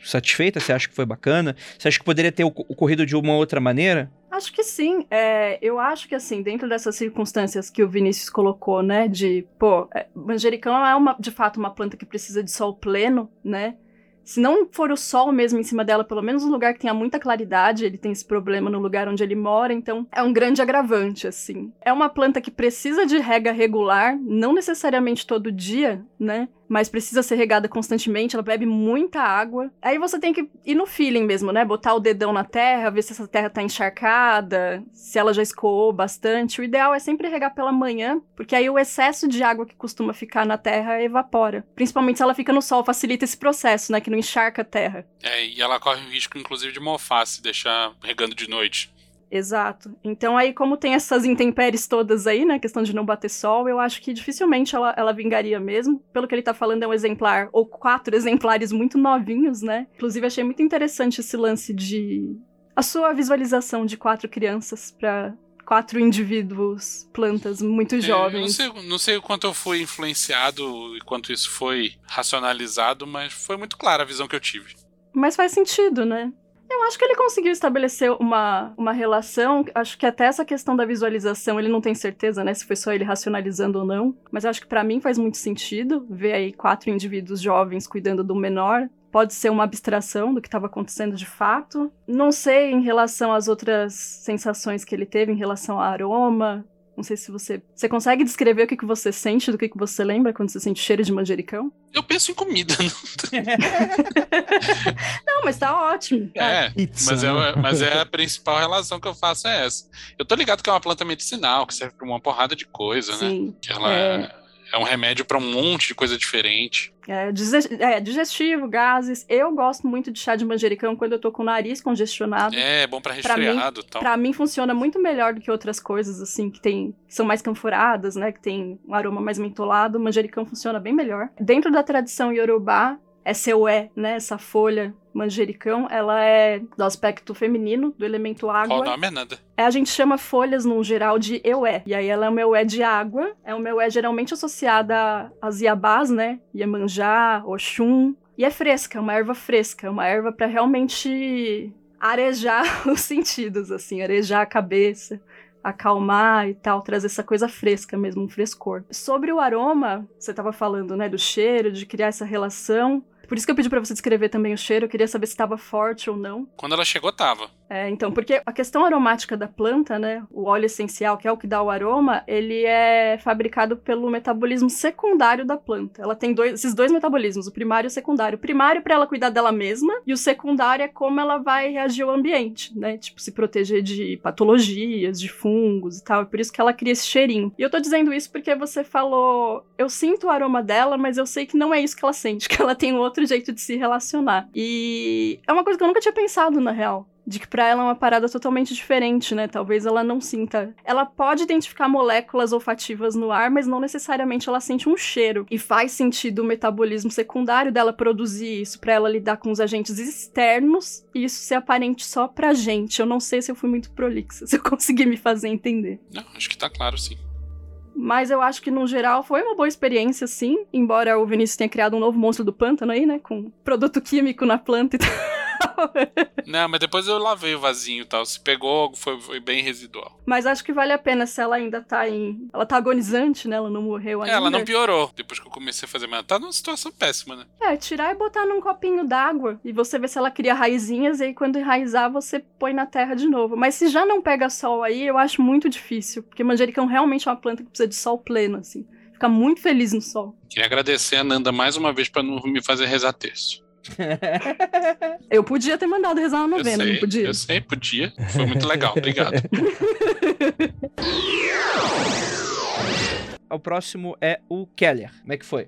satisfeita? Você acha que foi bacana? Você acha que poderia ter ocorrido de uma outra maneira? Acho que sim. É, eu acho que, assim, dentro dessas circunstâncias que o Vinícius colocou, né, de, pô, é, manjericão é uma, de fato uma planta que precisa de sol pleno, né? Se não for o sol mesmo em cima dela, pelo menos um lugar que tenha muita claridade, ele tem esse problema no lugar onde ele mora, então é um grande agravante, assim. É uma planta que precisa de rega regular, não necessariamente todo dia, né? Mas precisa ser regada constantemente, ela bebe muita água. Aí você tem que ir no feeling mesmo, né? Botar o dedão na terra, ver se essa terra tá encharcada, se ela já escoou bastante. O ideal é sempre regar pela manhã, porque aí o excesso de água que costuma ficar na terra evapora. Principalmente se ela fica no sol, facilita esse processo, né? Que não encharca a terra. É, e ela corre o risco, inclusive, de mofar se deixar regando de noite. Exato. Então aí, como tem essas intempéries todas aí, né, questão de não bater sol, eu acho que dificilmente ela, ela vingaria mesmo. Pelo que ele tá falando, é um exemplar, ou quatro exemplares muito novinhos, né? Inclusive, achei muito interessante esse lance de... A sua visualização de quatro crianças para quatro indivíduos, plantas muito é, jovens. Não sei, não sei o quanto eu fui influenciado e quanto isso foi racionalizado, mas foi muito clara a visão que eu tive. Mas faz sentido, né? Eu acho que ele conseguiu estabelecer uma, uma relação. Acho que até essa questão da visualização ele não tem certeza, né? Se foi só ele racionalizando ou não. Mas acho que para mim faz muito sentido ver aí quatro indivíduos jovens cuidando do menor. Pode ser uma abstração do que estava acontecendo de fato. Não sei em relação às outras sensações que ele teve, em relação ao aroma, não sei se você. Você consegue descrever o que, que você sente, do que, que você lembra quando você sente cheiro de manjericão? Eu penso em comida. Não, mas tá ótimo. É, mas é, mas é a principal relação que eu faço é essa. Eu tô ligado que é uma planta medicinal, que serve pra uma porrada de coisa, né? Sim, né? Que ela é, é é um remédio para um monte de coisa diferente. É, é, digestivo, gases. Eu gosto muito de chá de manjericão quando eu tô com o nariz congestionado. É, bom para resfriado e tal. Pra mim funciona muito melhor do que outras coisas, assim, que tem que são mais canforadas, né? Que tem um aroma mais mentolado. O manjericão funciona bem melhor. Dentro da tradição Yorubá, essa é, né? Essa folha manjericão, ela é do aspecto feminino, do elemento água. Qual o nome é nada? É, a gente chama folhas, no geral, de eué. E aí ela é uma eué de água. É uma eué geralmente associada às iabás, né? Iemanjá, Oxum. E é fresca, é uma erva fresca. É uma erva para realmente arejar os sentidos, assim, arejar a cabeça acalmar e tal, trazer essa coisa fresca mesmo, um frescor. Sobre o aroma, você estava falando, né, do cheiro, de criar essa relação. Por isso que eu pedi para você descrever também o cheiro, eu queria saber se estava forte ou não. Quando ela chegou, tava. É, então, porque a questão aromática da planta, né, o óleo essencial, que é o que dá o aroma, ele é fabricado pelo metabolismo secundário da planta. Ela tem dois, esses dois metabolismos, o primário e o secundário. O primário para ela cuidar dela mesma e o secundário é como ela vai reagir ao ambiente, né? Tipo, se proteger de patologias, de fungos e tal. É por isso que ela cria esse cheirinho. E eu tô dizendo isso porque você falou, eu sinto o aroma dela, mas eu sei que não é isso que ela sente, que ela tem um outro jeito de se relacionar. E é uma coisa que eu nunca tinha pensado, na real de que para ela é uma parada totalmente diferente, né? Talvez ela não sinta. Ela pode identificar moléculas olfativas no ar, mas não necessariamente ela sente um cheiro. E faz sentido o metabolismo secundário dela produzir isso para ela lidar com os agentes externos e isso ser aparente só pra gente. Eu não sei se eu fui muito prolixa, se eu consegui me fazer entender. Não, acho que tá claro sim. Mas eu acho que, no geral, foi uma boa experiência, sim. Embora o Vinícius tenha criado um novo monstro do pântano aí, né? Com produto químico na planta e tal. Não, mas depois eu lavei o vasinho e tal. Se pegou, foi, foi bem residual. Mas acho que vale a pena se ela ainda tá em. Ela tá agonizante, né? Ela não morreu ainda. É, ela não piorou depois que eu comecei a fazer, mas ela tá numa situação péssima, né? É, tirar e botar num copinho d'água. E você vê se ela cria raizinhas, e aí quando enraizar, você põe na terra de novo. Mas se já não pega sol aí, eu acho muito difícil. Porque manjericão realmente é uma planta que precisa de sol pleno, assim. Fica muito feliz no sol. Queria agradecer a Nanda mais uma vez para não me fazer rezar texto. Eu podia ter mandado rezar uma novena, sei, não podia? Eu sei, podia. Foi muito legal, obrigado. O próximo é o Keller. Como é que foi?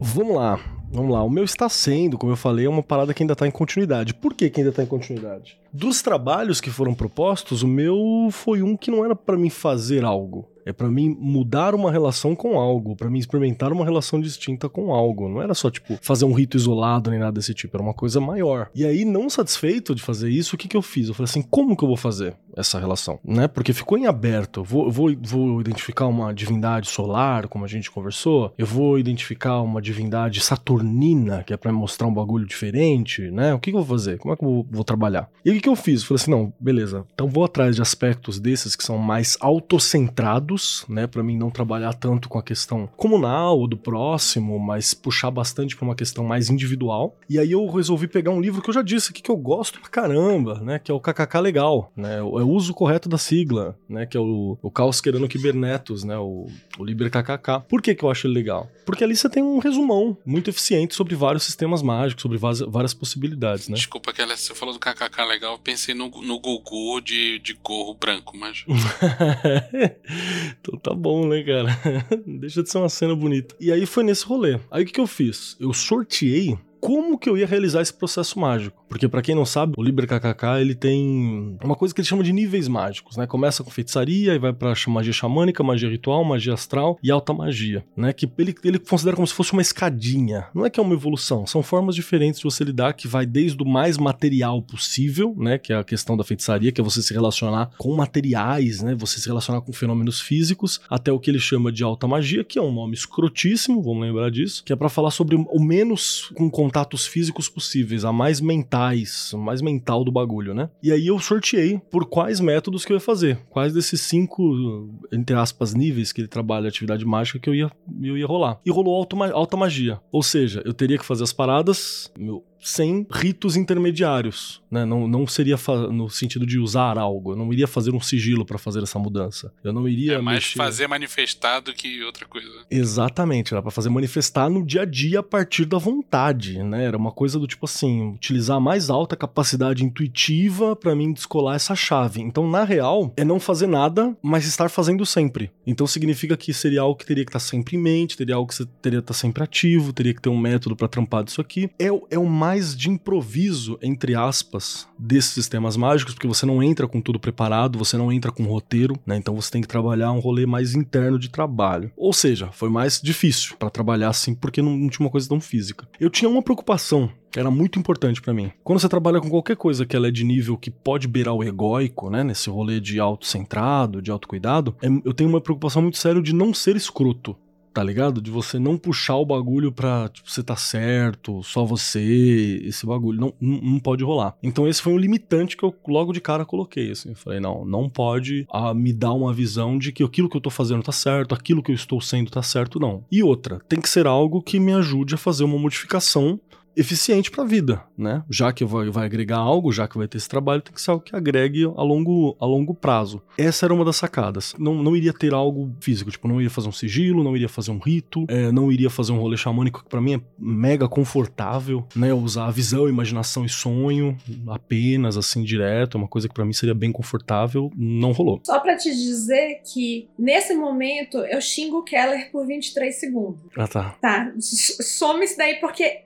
Vamos lá, vamos lá. O meu está sendo, como eu falei, é uma parada que ainda está em continuidade. Por que, que ainda está em continuidade? Dos trabalhos que foram propostos, o meu foi um que não era para mim fazer algo. É para mim mudar uma relação com algo, para mim experimentar uma relação distinta com algo. Não era só, tipo, fazer um rito isolado nem nada desse tipo, era uma coisa maior. E aí, não satisfeito de fazer isso, o que, que eu fiz? Eu falei assim: como que eu vou fazer essa relação? Né? Porque ficou em aberto. Vou, vou, vou identificar uma divindade solar, como a gente conversou, eu vou identificar uma divindade saturnina, que é para mostrar um bagulho diferente, né? O que, que eu vou fazer? Como é que eu vou, vou trabalhar? E o que eu fiz? Eu falei assim: não, beleza, então vou atrás de aspectos desses que são mais autocentrados né, para mim não trabalhar tanto com a questão comunal ou do próximo, mas puxar bastante para uma questão mais individual. E aí eu resolvi pegar um livro que eu já disse aqui que eu gosto pra caramba, né, que é o KKK Legal, né, é o uso correto da sigla, né, que é o, o Caos Querendo Kibernetos, né, o, o Liber KKK. Por que que eu acho ele legal? Porque ali você tem um resumão muito eficiente sobre vários sistemas mágicos, sobre várias, possibilidades, né. Desculpa, que você falou do KKK legal, eu pensei no, no Gugu de, de gorro branco, mas... então tá bom, né, cara? Deixa de ser uma cena bonita. E aí foi nesse rolê. Aí o que, que eu fiz? Eu sorteei como que eu ia realizar esse processo mágico. Porque para quem não sabe, o Liber KKK, ele tem uma coisa que ele chama de níveis mágicos, né? Começa com feitiçaria e vai para magia xamânica, magia ritual, magia astral e alta magia, né? Que ele, ele considera como se fosse uma escadinha. Não é que é uma evolução, são formas diferentes de você lidar que vai desde o mais material possível, né? Que é a questão da feitiçaria, que é você se relacionar com materiais, né? Você se relacionar com fenômenos físicos, até o que ele chama de alta magia, que é um nome escrotíssimo, vamos lembrar disso, que é para falar sobre o menos com contatos físicos possíveis, a mais mentais, mais mental do bagulho, né? E aí eu sorteei por quais métodos que eu ia fazer, quais desses cinco, entre aspas, níveis que ele trabalha atividade mágica que eu ia, eu ia rolar. E rolou alta, alta magia. Ou seja, eu teria que fazer as paradas, meu, sem ritos intermediários, né? Não, não seria no sentido de usar algo. Eu não iria fazer um sigilo para fazer essa mudança. Eu não iria. É mais mexer... fazer manifestar do que outra coisa. Exatamente, era para fazer manifestar no dia a dia a partir da vontade, né? Era uma coisa do tipo assim, utilizar a mais alta capacidade intuitiva para mim descolar essa chave. Então, na real, é não fazer nada, mas estar fazendo sempre. Então significa que seria algo que teria que estar sempre em mente, teria algo que você teria que estar sempre ativo, teria que ter um método para trampar disso aqui. É, é o mais mais de improviso, entre aspas, desses sistemas mágicos, porque você não entra com tudo preparado, você não entra com roteiro, né? Então você tem que trabalhar um rolê mais interno de trabalho. Ou seja, foi mais difícil para trabalhar assim, porque não, não tinha uma coisa tão física. Eu tinha uma preocupação que era muito importante para mim. Quando você trabalha com qualquer coisa que ela é de nível que pode beirar o egóico, né, nesse rolê de autocentrado, de autocuidado, é, eu tenho uma preocupação muito séria de não ser escroto tá ligado? De você não puxar o bagulho pra, tipo, você tá certo, só você, esse bagulho. Não, não, não, pode rolar. Então esse foi um limitante que eu logo de cara coloquei, assim. Eu falei, não, não pode ah, me dar uma visão de que aquilo que eu tô fazendo tá certo, aquilo que eu estou sendo tá certo, não. E outra, tem que ser algo que me ajude a fazer uma modificação eficiente pra vida, né? Já que vai, vai agregar algo, já que vai ter esse trabalho, tem que ser algo que agregue a longo, a longo prazo. Essa era uma das sacadas. Não, não iria ter algo físico, tipo, não iria fazer um sigilo, não iria fazer um rito, é, não iria fazer um rolê xamânico, que pra mim é mega confortável, né? Usar visão, imaginação e sonho apenas, assim, direto, é uma coisa que pra mim seria bem confortável, não rolou. Só pra te dizer que, nesse momento, eu xingo o Keller por 23 segundos. Ah, tá. Tá? Some isso daí, porque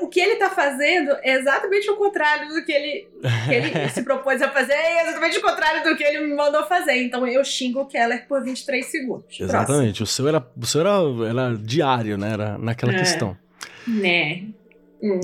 o que ele tá fazendo é exatamente o contrário do que ele, que ele se propôs a fazer, é exatamente o contrário do que ele me mandou fazer. Então eu xingo o Keller por 23 segundos. Exatamente. O seu era, o seu era, era diário, né? Era naquela É. questão. Próximo. Né?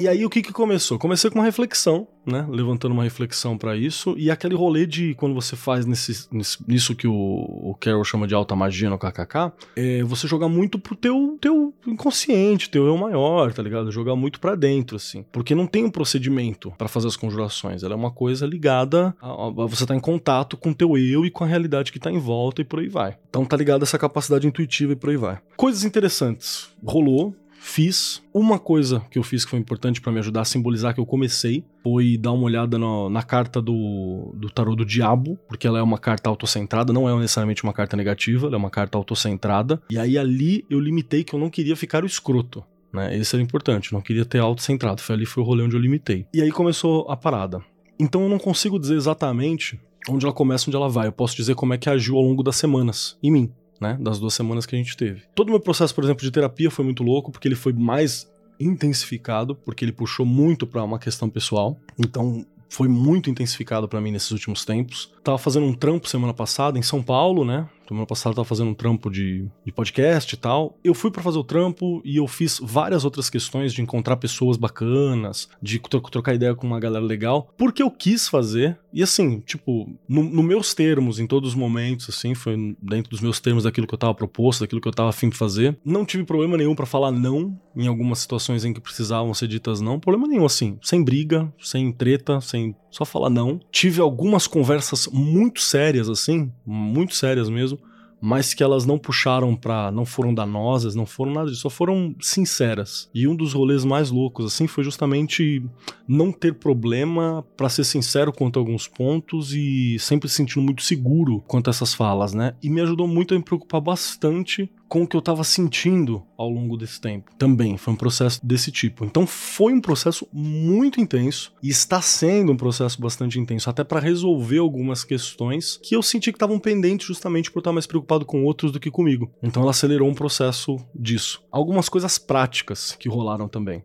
E aí o que que começou? Comecei com uma reflexão, né? Levantando uma reflexão pra isso e aquele rolê de quando você faz nesse, nesse- nisso que o, o Carol chama de alta magia no KKK, é você jogar muito pro teu, teu inconsciente, teu eu maior, tá ligado? Jogar muito pra dentro, assim. Porque não tem um procedimento pra fazer as conjurações. Ela é uma coisa ligada a, a- a você tá em contato com teu eu e com a realidade que tá em volta e por aí vai. Então tá ligado essa capacidade intuitiva e por aí vai. Coisas interessantes. Rolou, fiz. Uma coisa que eu fiz que foi importante pra me ajudar a simbolizar que eu comecei foi dar uma olhada no- na carta do, do tarô do diabo, porque ela é uma carta autocentrada, não é necessariamente uma carta negativa, ela é uma carta autocentrada. E aí ali eu limitei que eu não queria ficar o escroto. Né? Esse era importante, não queria ter autocentrado. Foi ali foi o rolê onde eu limitei. E aí começou a parada. Então eu não consigo dizer exatamente onde ela começa, onde ela vai. Eu posso dizer como é que agiu ao longo das semanas em mim né, das duas semanas que a gente teve. Todo o meu processo, por exemplo, de terapia foi muito louco, porque ele foi mais intensificado, porque ele puxou muito pra uma questão pessoal. Então, foi muito intensificado pra mim nesses últimos tempos. Tava fazendo um trampo semana passada em São Paulo, né? Semana passada eu tava fazendo um trampo de, de podcast e tal. Eu fui pra fazer o trampo e eu fiz várias outras questões de encontrar pessoas bacanas, de tro- trocar ideia com uma galera legal, porque eu quis fazer. E assim, tipo, no, no meus termos, em todos os momentos, assim, foi dentro dos meus termos daquilo que eu tava proposto, daquilo que eu tava afim de fazer. Não tive problema nenhum pra falar não em algumas situações em que precisavam ser ditas não. Problema nenhum, assim, sem briga, sem treta, sem só falar não. Tive algumas conversas muito sérias, assim, muito sérias mesmo, mas que elas não puxaram pra. não foram danosas, não foram nada disso, só foram sinceras. E um dos rolês mais loucos, assim, foi justamente não ter problema pra ser sincero quanto a alguns pontos e sempre se sentindo muito seguro quanto a essas falas, né? E me ajudou muito a me preocupar bastante com o que eu tava sentindo ao longo desse tempo. Também foi um processo desse tipo. Então foi um processo muito intenso e está sendo um processo bastante intenso, até para resolver algumas questões que eu senti que estavam pendentes justamente por estar mais preocupado com outros do que comigo. Então ela acelerou um processo disso. Algumas coisas práticas que rolaram também.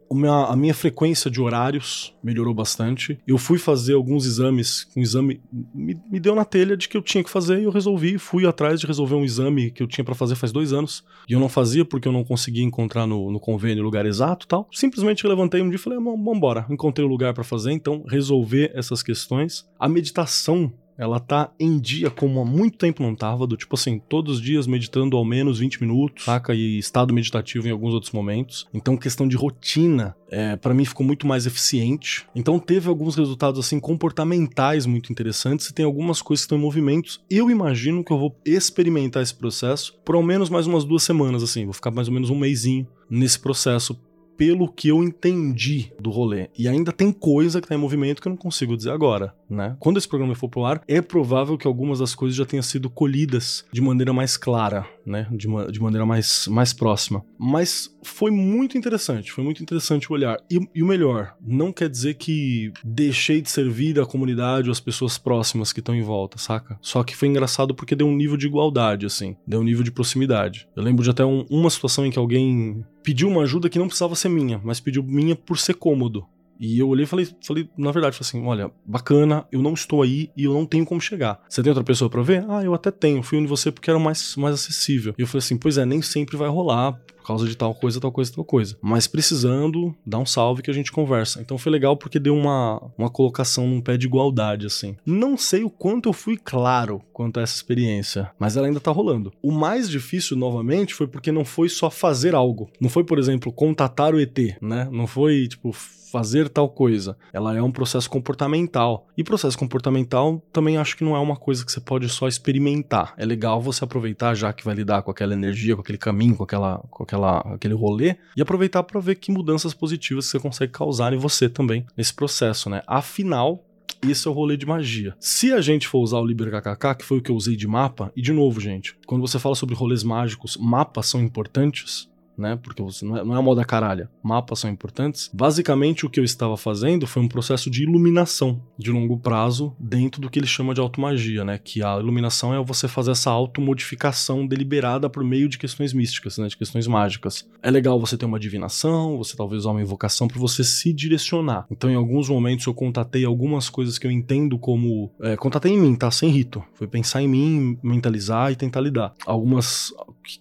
A minha frequência de horários melhorou bastante. Eu fui fazer alguns exames, um exame me, me deu na telha de que eu tinha que fazer e eu resolvi, fui atrás de resolver um exame que eu tinha para fazer faz dois anos e eu não fazia porque eu não conseguia encontrar no, no convênio o lugar exato tal. Simplesmente eu levantei um dia e falei, "Bom, vambora, encontrei o lugar para fazer, então resolver essas questões. A meditação ela tá em dia como há muito tempo não tava, do tipo assim, todos os dias meditando ao menos 20 minutos, saca? E estado meditativo em alguns outros momentos. Então, questão de rotina, é, para mim ficou muito mais eficiente. Então, teve alguns resultados assim comportamentais muito interessantes e tem algumas coisas que estão em movimentos. Eu imagino que eu vou experimentar esse processo por ao menos mais umas duas semanas, assim, vou ficar mais ou menos um mêsinho nesse processo pelo que eu entendi do rolê. E ainda tem coisa que tá em movimento que eu não consigo dizer agora, né? Quando esse programa for pro ar, é provável que algumas das coisas já tenham sido colhidas de maneira mais clara, né? De, ma de maneira mais, mais próxima. Mas foi muito interessante, foi muito interessante o olhar. E, e o melhor, não quer dizer que deixei de servir a comunidade ou as pessoas próximas que estão em volta, saca? Só que foi engraçado porque deu um nível de igualdade, assim. Deu um nível de proximidade. Eu lembro de até um- uma situação em que alguém pediu uma ajuda que não precisava ser minha, mas pediu minha por ser cômodo. E eu olhei e falei, falei, na verdade, falei assim: olha, bacana, eu não estou aí e eu não tenho como chegar. Você tem outra pessoa pra ver? Ah, eu até tenho. Fui onde você porque era mais, mais acessível. E eu falei assim: pois é, nem sempre vai rolar por causa de tal coisa, tal coisa, tal coisa. Mas precisando, dá um salve que a gente conversa. Então foi legal porque deu uma, uma colocação num pé de igualdade, assim. Não sei o quanto eu fui claro quanto a essa experiência, mas ela ainda tá rolando. O mais difícil, novamente, foi porque não foi só fazer algo. Não foi, por exemplo, contatar o ET, né? Não foi, tipo, fazer tal coisa. Ela é um processo comportamental. E processo comportamental também acho que não é uma coisa que você pode só experimentar. É legal você aproveitar já que vai lidar com aquela energia, com aquele caminho, com aquela, com aquela aquela, aquele rolê e aproveitar para ver que mudanças positivas você consegue causar em você também nesse processo, né? Afinal, esse é o rolê de magia. Se a gente for usar o Liber KKK, que foi o que eu usei de mapa, e de novo, gente, quando você fala sobre rolês mágicos, mapas são importantes, né? Porque você não é, não é moda caralha. Mapas são importantes. Basicamente, o que eu estava fazendo foi um processo de iluminação de longo prazo dentro do que ele chama de automagia, né? Que a iluminação é você fazer essa automodificação deliberada por meio de questões místicas, né? De questões mágicas. É legal você ter uma divinação, você talvez usar uma invocação para você se direcionar. Então, em alguns momentos, eu contatei algumas coisas que eu entendo como. É, contatei em mim, tá? Sem rito. Foi pensar em mim, mentalizar e tentar lidar. Algumas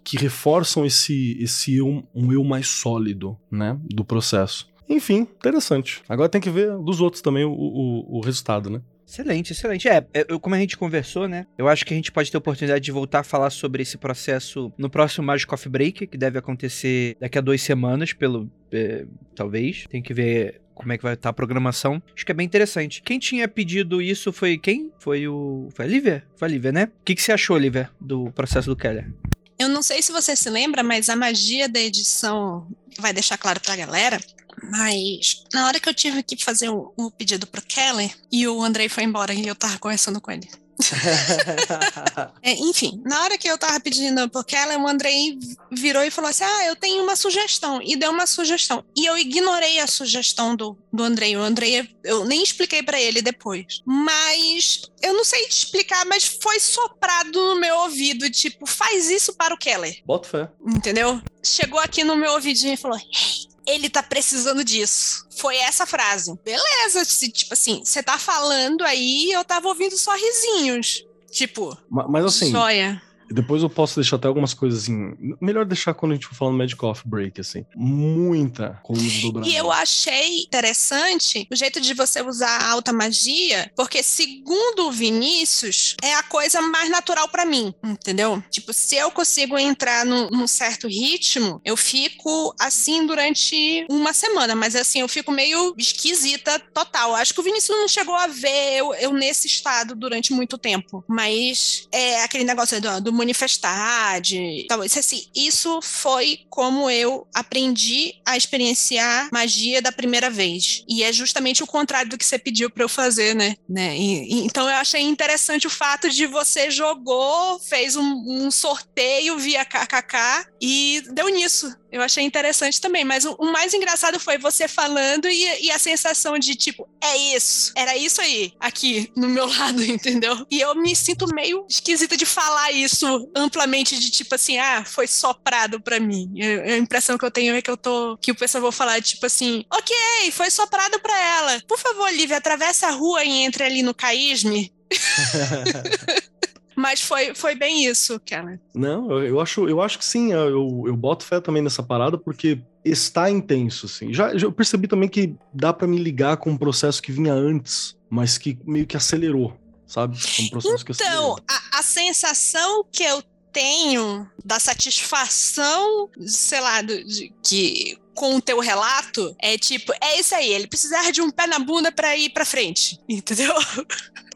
que, reforçam esse, esse eu, um eu mais sólido, né? Do processo. Enfim, interessante. Agora tem que ver dos outros também o, o, o resultado, né? Excelente, excelente. É, é, eu, como a gente conversou, né? Eu acho que a gente pode ter a oportunidade de voltar a falar sobre esse processo no próximo Magic Coffee Break, que deve acontecer daqui a duas semanas, pelo. É, talvez. Tem que ver como é que vai estar a programação. Acho que é bem interessante. Quem tinha pedido isso foi quem? Foi o. Foi a Lívia? Foi a Lívia, né? O que, que você achou, Lívia, do processo do Keller? Eu não sei se você se lembra, mas a magia da edição vai deixar claro pra galera. Mas na hora que eu tive que fazer o, o pedido pro Keller e o Andrei foi embora e eu tava conversando com ele. É, enfim, na hora que eu tava pedindo pro Keller, o Andrei virou e falou assim: Ah, eu tenho uma sugestão. E deu uma sugestão. E eu ignorei a sugestão do, do Andrei. O Andrei, eu nem expliquei para ele depois. Mas eu não sei te explicar, mas foi soprado no meu ouvido: tipo, faz isso para o Keller. Bota fé. Entendeu? Chegou aqui no meu ouvidinho e falou: Hey, ele tá precisando disso. Foi essa frase. Beleza, se, tipo assim, você tá falando aí, eu tava ouvindo só risinhos. Tipo, Ma- Mas assim, joia. Depois eu posso deixar até algumas coisas assim. Melhor deixar quando a gente for falando Magic Off Break, assim. Muita coluna dobrada. E eu achei interessante o jeito de você usar a alta magia, porque segundo o Vinícius, é a coisa mais natural pra mim, entendeu? Tipo, se eu consigo entrar num, num certo ritmo, eu fico assim durante uma semana, mas assim, eu fico meio esquisita total. Acho que o Vinícius não chegou a ver eu, eu nesse estado durante muito tempo, mas é aquele negócio do, do manifestar, de tal, isso assim, isso foi como eu aprendi a experienciar magia da primeira vez. E é justamente o contrário do que você pediu para eu fazer, né? né? E- e- então eu achei interessante o fato de você jogou, fez um, um sorteio via KKK e deu nisso. Eu achei interessante também, mas o, o mais engraçado foi você falando e, e a sensação de tipo, é isso, era isso aí, aqui no meu lado, entendeu? E eu me sinto meio esquisita de falar isso amplamente, de tipo assim, ah, foi soprado pra mim. Eu- a impressão que eu tenho é que eu tô, que o pessoal vai falar tipo assim, ok, foi soprado pra ela. Por favor, Lívia, atravessa a rua e entre ali no Caísme. Mas foi, foi bem isso, Keller. Não, eu, eu acho, eu acho que sim, eu, eu boto fé também nessa parada, porque está intenso, assim. Já, já eu percebi também que dá pra me ligar com um processo que vinha antes, mas que meio que acelerou, sabe? Um processo que Então, acelerou. a, a sensação que eu tenho da satisfação, sei lá, do- de, que com o teu relato é tipo, é isso aí, ele precisar de um pé na bunda pra ir pra frente, entendeu?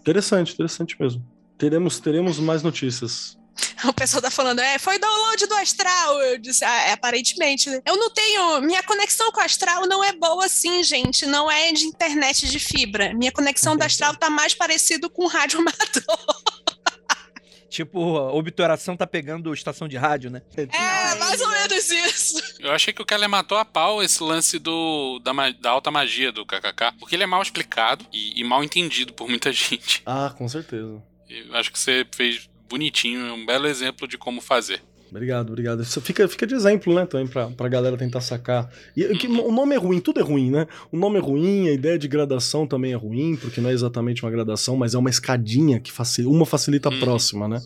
Interessante, interessante mesmo. Teremos, teremos mais notícias. O pessoal tá falando, é, foi download do astral. Eu disse, ah, é, aparentemente. né? Eu não tenho. Minha conexão com o astral não é boa assim, gente. Não é de internet de fibra. Minha conexão do astral tá mais parecido com rádio amador. Tipo, a obturação tá pegando estação de rádio, né? É, mais ou menos isso. Eu achei que o Keller matou a pau esse lance do, da, da alta magia do KKK, porque ele é mal explicado e, e mal entendido por muita gente. Ah, com certeza. Eu acho que você fez bonitinho, é um belo exemplo de como fazer. Obrigado, obrigado. Isso fica, fica de exemplo, né, também, pra, pra galera tentar sacar. E que, o nome é ruim, tudo é ruim, né? O nome é ruim, a ideia de gradação também é ruim, porque não é exatamente uma gradação, mas é uma escadinha que facilita, uma facilita a Uhum. próxima, né?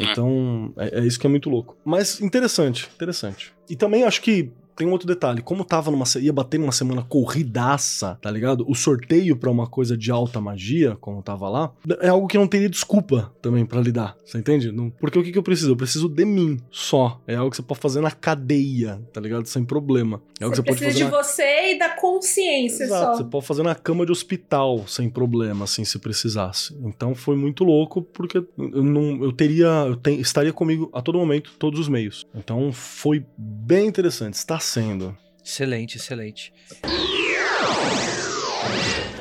É. Então, é, é isso que é muito louco. Mas interessante, interessante. E também acho que tem um outro detalhe. Como tava numa. ia bater numa semana corridaça, tá ligado? O sorteio pra uma coisa de alta magia, como tava lá, é algo que não teria desculpa também pra lidar. Você entende? Não- porque o que, que eu preciso? Eu preciso de mim só. É algo que você pode fazer na cadeia, tá ligado? Sem problema. É algo Você que você pode fazer de na você e da consciência Exato, só. você pode fazer na cama de hospital sem problema, assim, se precisasse. Então foi muito louco, porque eu, não, eu teria, eu te- estaria comigo a todo momento, todos os meios. Então foi bem interessante, está sendo. Excelente, excelente.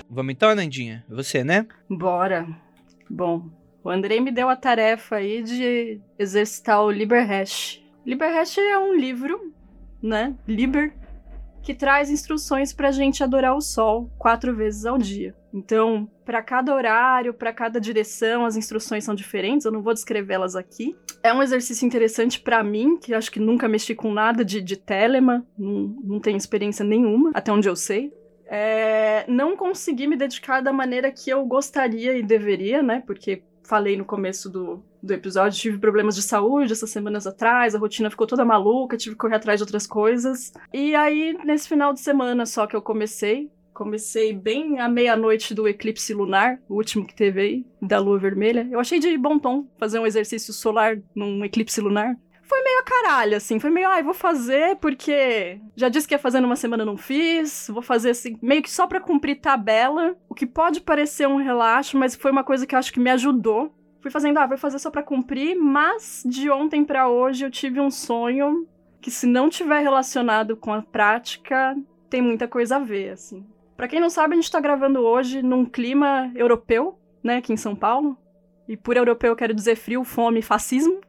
Vamos então, Nandinha? Você, né? Bora. Bom, o Andrei me deu a tarefa aí de exercitar o Liber Hash. Liber Hash é um livro, né? Liber, que traz instruções pra gente adorar o sol quatro vezes ao dia. Então, para cada horário, para cada direção, as instruções são diferentes, eu não vou descrevê-las aqui. É um exercício interessante pra mim, que acho que nunca mexi com nada de, de telema, não, não tenho experiência nenhuma, até onde eu sei. É, não consegui me dedicar da maneira que eu gostaria e deveria, né? Porque falei no começo do, do episódio, tive problemas de saúde essas semanas atrás, a rotina ficou toda maluca, tive que correr atrás de outras coisas. E aí, nesse final de semana só que eu comecei, comecei bem à meia-noite do eclipse lunar, o último que teve aí, da lua vermelha. Eu achei de bom tom fazer um exercício solar num eclipse lunar. Foi meio a caralho, assim. Foi meio, ai, vou fazer porque já disse que ia fazer numa semana, não fiz. Vou fazer, assim, meio que só pra cumprir tabela. O que pode parecer um relaxo, mas foi uma coisa que eu acho que me ajudou. Fui fazendo, ah, vou fazer só pra cumprir, mas de ontem pra hoje eu tive um sonho que, se não tiver relacionado com a prática, tem muita coisa a ver, assim. Pra quem não sabe, a gente tá gravando hoje num clima europeu, né, aqui em São Paulo. E por europeu eu quero dizer frio, fome, fascismo.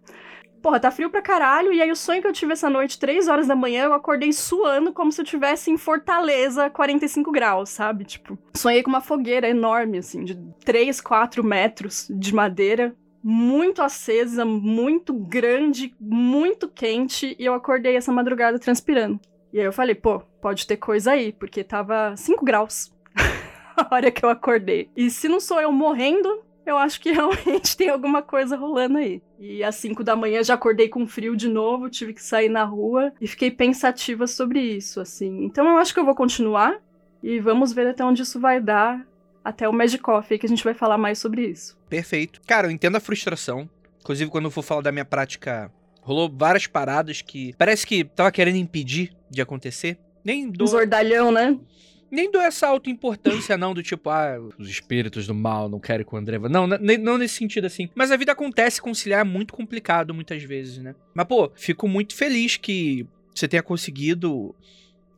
Porra, tá frio pra caralho. E aí, o sonho que eu tive essa noite, 3 horas da manhã, eu acordei suando como se eu tivesse em Fortaleza, 45 graus, sabe? Tipo, sonhei com uma fogueira enorme, assim, de 3, 4 metros de madeira. Muito acesa, muito grande, muito quente. E eu acordei essa madrugada transpirando. E aí eu falei, pô, pode ter coisa aí, porque tava 5 graus a hora que eu acordei. E se não sou eu morrendo, eu acho que realmente tem alguma coisa rolando aí. E às 5 da manhã já acordei com frio de novo, tive que sair na rua e fiquei pensativa sobre isso, assim. Então eu acho que eu vou continuar e vamos ver até onde isso vai dar, até o Magic Coffee, que a gente vai falar mais sobre isso. Perfeito. Cara, eu entendo a frustração. Inclusive, quando eu for falar da minha prática, rolou várias paradas que parece que tava querendo impedir de acontecer. Nem dou, zordalhão, né? nem dou essa autoimportância, não, do tipo, ah, os espíritos do mal não querem que o André vá. Não, não nesse sentido assim. Mas a vida acontece, conciliar é muito complicado muitas vezes, né? Mas, pô, fico muito feliz que você tenha conseguido,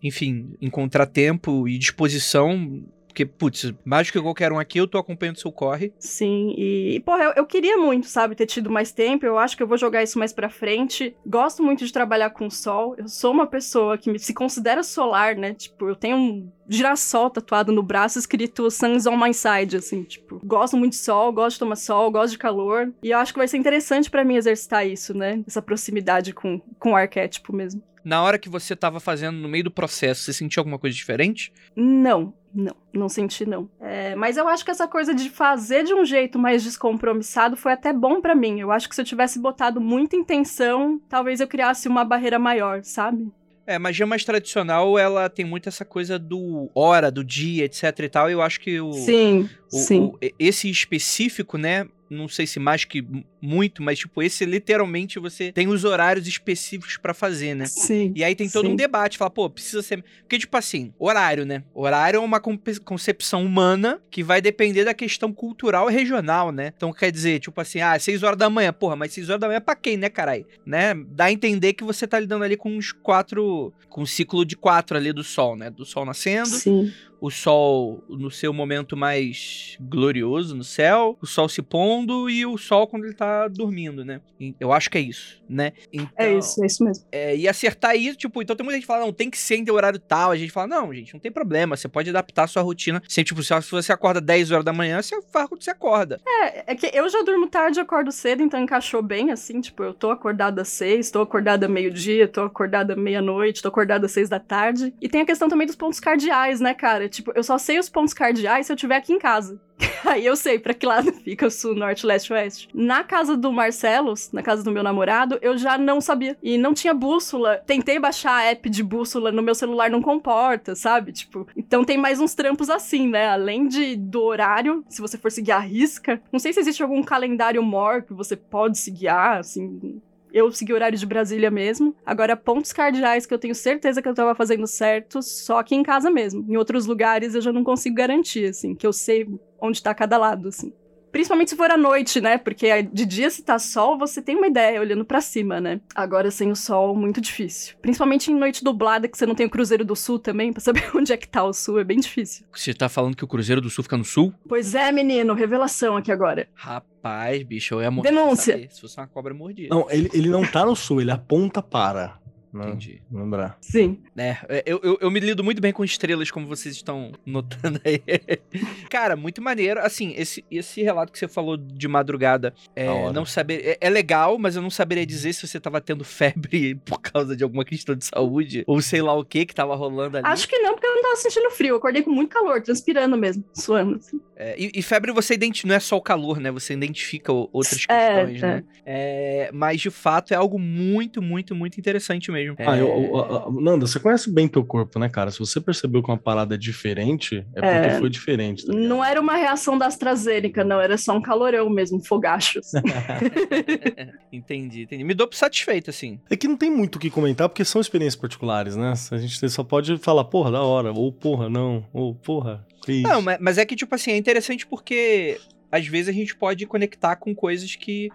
enfim, encontrar tempo e disposição. Porque, putz, mais do que qualquer um aqui, eu tô acompanhando seu corre. Sim, e, porra, eu, eu queria muito, sabe, ter tido mais tempo. Eu acho que eu vou jogar isso mais pra frente. Gosto muito de trabalhar com o sol. Eu sou uma pessoa que me, se considera solar, né? Tipo, eu tenho um girassol tatuado no braço escrito Sun's on my side, assim, tipo, gosto muito de sol, gosto de tomar sol, gosto de calor. E eu acho que vai ser interessante pra mim exercitar isso, né? Essa proximidade com, com o arquétipo mesmo. Na hora que você tava fazendo, no meio do processo, você sentiu alguma coisa diferente? Não, não, não senti não. É, mas eu acho que essa coisa de fazer de um jeito mais descompromissado foi até bom pra mim. Eu acho que se eu tivesse botado muita intenção, talvez eu criasse uma barreira maior, sabe? É, magia mais tradicional, ela tem muito essa coisa do hora, do dia, etc e tal. Eu acho que o, sim, o- sim. o- esse específico, né? Não sei se mais que muito, mas tipo, esse literalmente você tem os horários específicos pra fazer, né? Sim. E aí tem todo Sim. um debate, fala, pô, precisa ser. Porque, tipo assim, horário, né? Horário é uma concepção humana que vai depender da questão cultural e regional, né? Então quer dizer, tipo assim, ah, 6 horas da manhã, porra, mas 6 horas da manhã é pra quem, né, caralho? Né? Dá a entender que você tá lidando ali com uns quatro. com um ciclo de quatro ali do sol, né? Do sol nascendo, Sim. O sol no seu momento mais glorioso no céu, o sol se pondo e o sol quando ele tá dormindo, né? Eu acho que é isso, né? Então, É isso, é isso mesmo. é, e acertar isso, tipo, então tem muita gente que fala, não, tem que ser em horário tal. A gente fala, não, gente, não tem problema, você pode adaptar a sua rotina. Se, tipo, se você acorda 10 horas da manhã, você faz quando você acorda. É, é que eu já durmo tarde e acordo cedo, então encaixou bem, assim, tipo, eu tô acordada às seis, tô acordada meio-dia, tô acordada meia-noite, tô acordada às seis da tarde. E tem a questão também dos pontos cardeais, né, cara? Tipo, eu só sei os pontos cardeais se eu estiver aqui em casa. Aí eu sei pra que lado fica sul, norte, leste, oeste. Na casa do Marcelos, na casa do meu namorado, eu já não sabia. E não tinha bússola. Tentei baixar a app de bússola no meu celular, não comporta, sabe? Tipo, então tem mais uns trampos assim, né? Além de do horário, se você for seguir a risca. Não sei se existe algum calendário mor que você pode se guiar, assim, eu segui o horário de Brasília mesmo. Agora, pontos cardeais que eu tenho certeza que eu tava fazendo certo, só aqui em casa mesmo. Em outros lugares eu já não consigo garantir, assim, que eu sei onde tá cada lado, assim. Principalmente se for à noite, né? Porque de dia, se tá sol, você tem uma ideia olhando para cima, né? Agora, sem o sol, muito difícil. Principalmente em noite dublada, que você não tem o Cruzeiro do Sul também, pra saber onde é que tá o sul, é bem difícil. Você tá falando que o Cruzeiro do Sul fica no sul? Pois é, menino, revelação aqui agora. Rapaz, bicho, eu ia morrer. Denúncia. saber Se fosse uma cobra mordida. Não, ele, ele não tá no sul, ele aponta para. Né? Entendi. Lembrar. Sim. É, eu, eu, eu me lido muito bem com estrelas, como vocês estão notando aí. Cara, muito maneiro. Assim, esse, esse relato que você falou de madrugada, é, não saber, é, é legal, mas eu não saberia dizer se você tava tendo febre por causa de alguma questão de saúde, ou sei lá o que que tava rolando ali. Acho que não, porque eu não tava sentindo frio. Eu acordei com muito calor, transpirando mesmo, suando. assim. É, e, e febre você identifica, não é só o calor, né? Você identifica outras É, questões, né? É, mas de fato é algo muito, muito, muito interessante mesmo. Ah, É, eu, eu- a- a- Nanda, você conhece bem teu corpo, né, cara? Se você percebeu que uma parada é diferente, é porque É. foi diferente. tá? Não era uma reação da AstraZeneca, não. Era só um calorão mesmo, um fogacho. entendi, entendi. Me dou por satisfeito, assim. É que não tem muito o que comentar, porque são experiências particulares, né? A gente só pode falar, porra, da hora, ou porra, não, ou porra, que isso. Não, mas, mas é que, tipo assim, é interessante porque às vezes a gente pode conectar com coisas que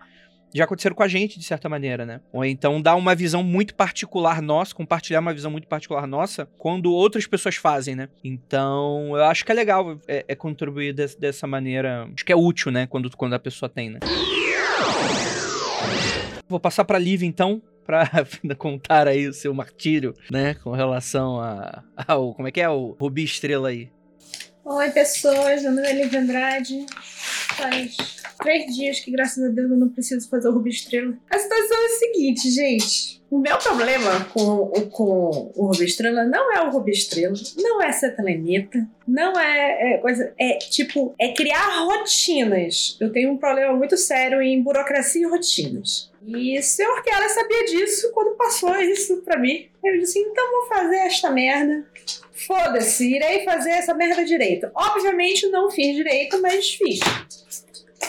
já aconteceram com a gente, de certa maneira, né? Ou então dar uma visão muito particular nossa, compartilhar uma visão muito particular nossa, quando outras pessoas fazem, né? Então, eu acho que é legal é, é contribuir des- dessa maneira. Acho que é útil, né? Quando, quando a pessoa tem, né? Vou passar pra Liv, então, pra contar aí o seu martírio, né? Com relação a, ao. Como é que é? O Rubi Estrela aí. Oi, pessoas. Meu nome é Lívia Andrade. Faz três dias que, graças a Deus, eu não preciso fazer o Rubi Estrela. A situação é a seguinte, gente. O meu problema com, com o Rubi Estrela não é o Rubi Estrela, não é ser telemita, não é, é coisa. É tipo, é criar rotinas. Eu tenho um problema muito sério em burocracia e rotinas. E o senhor Keller sabia disso quando passou isso pra mim. Eu disse, então vou fazer esta merda. Foda-se, irei fazer essa merda direito. Obviamente não fiz direito, mas fiz.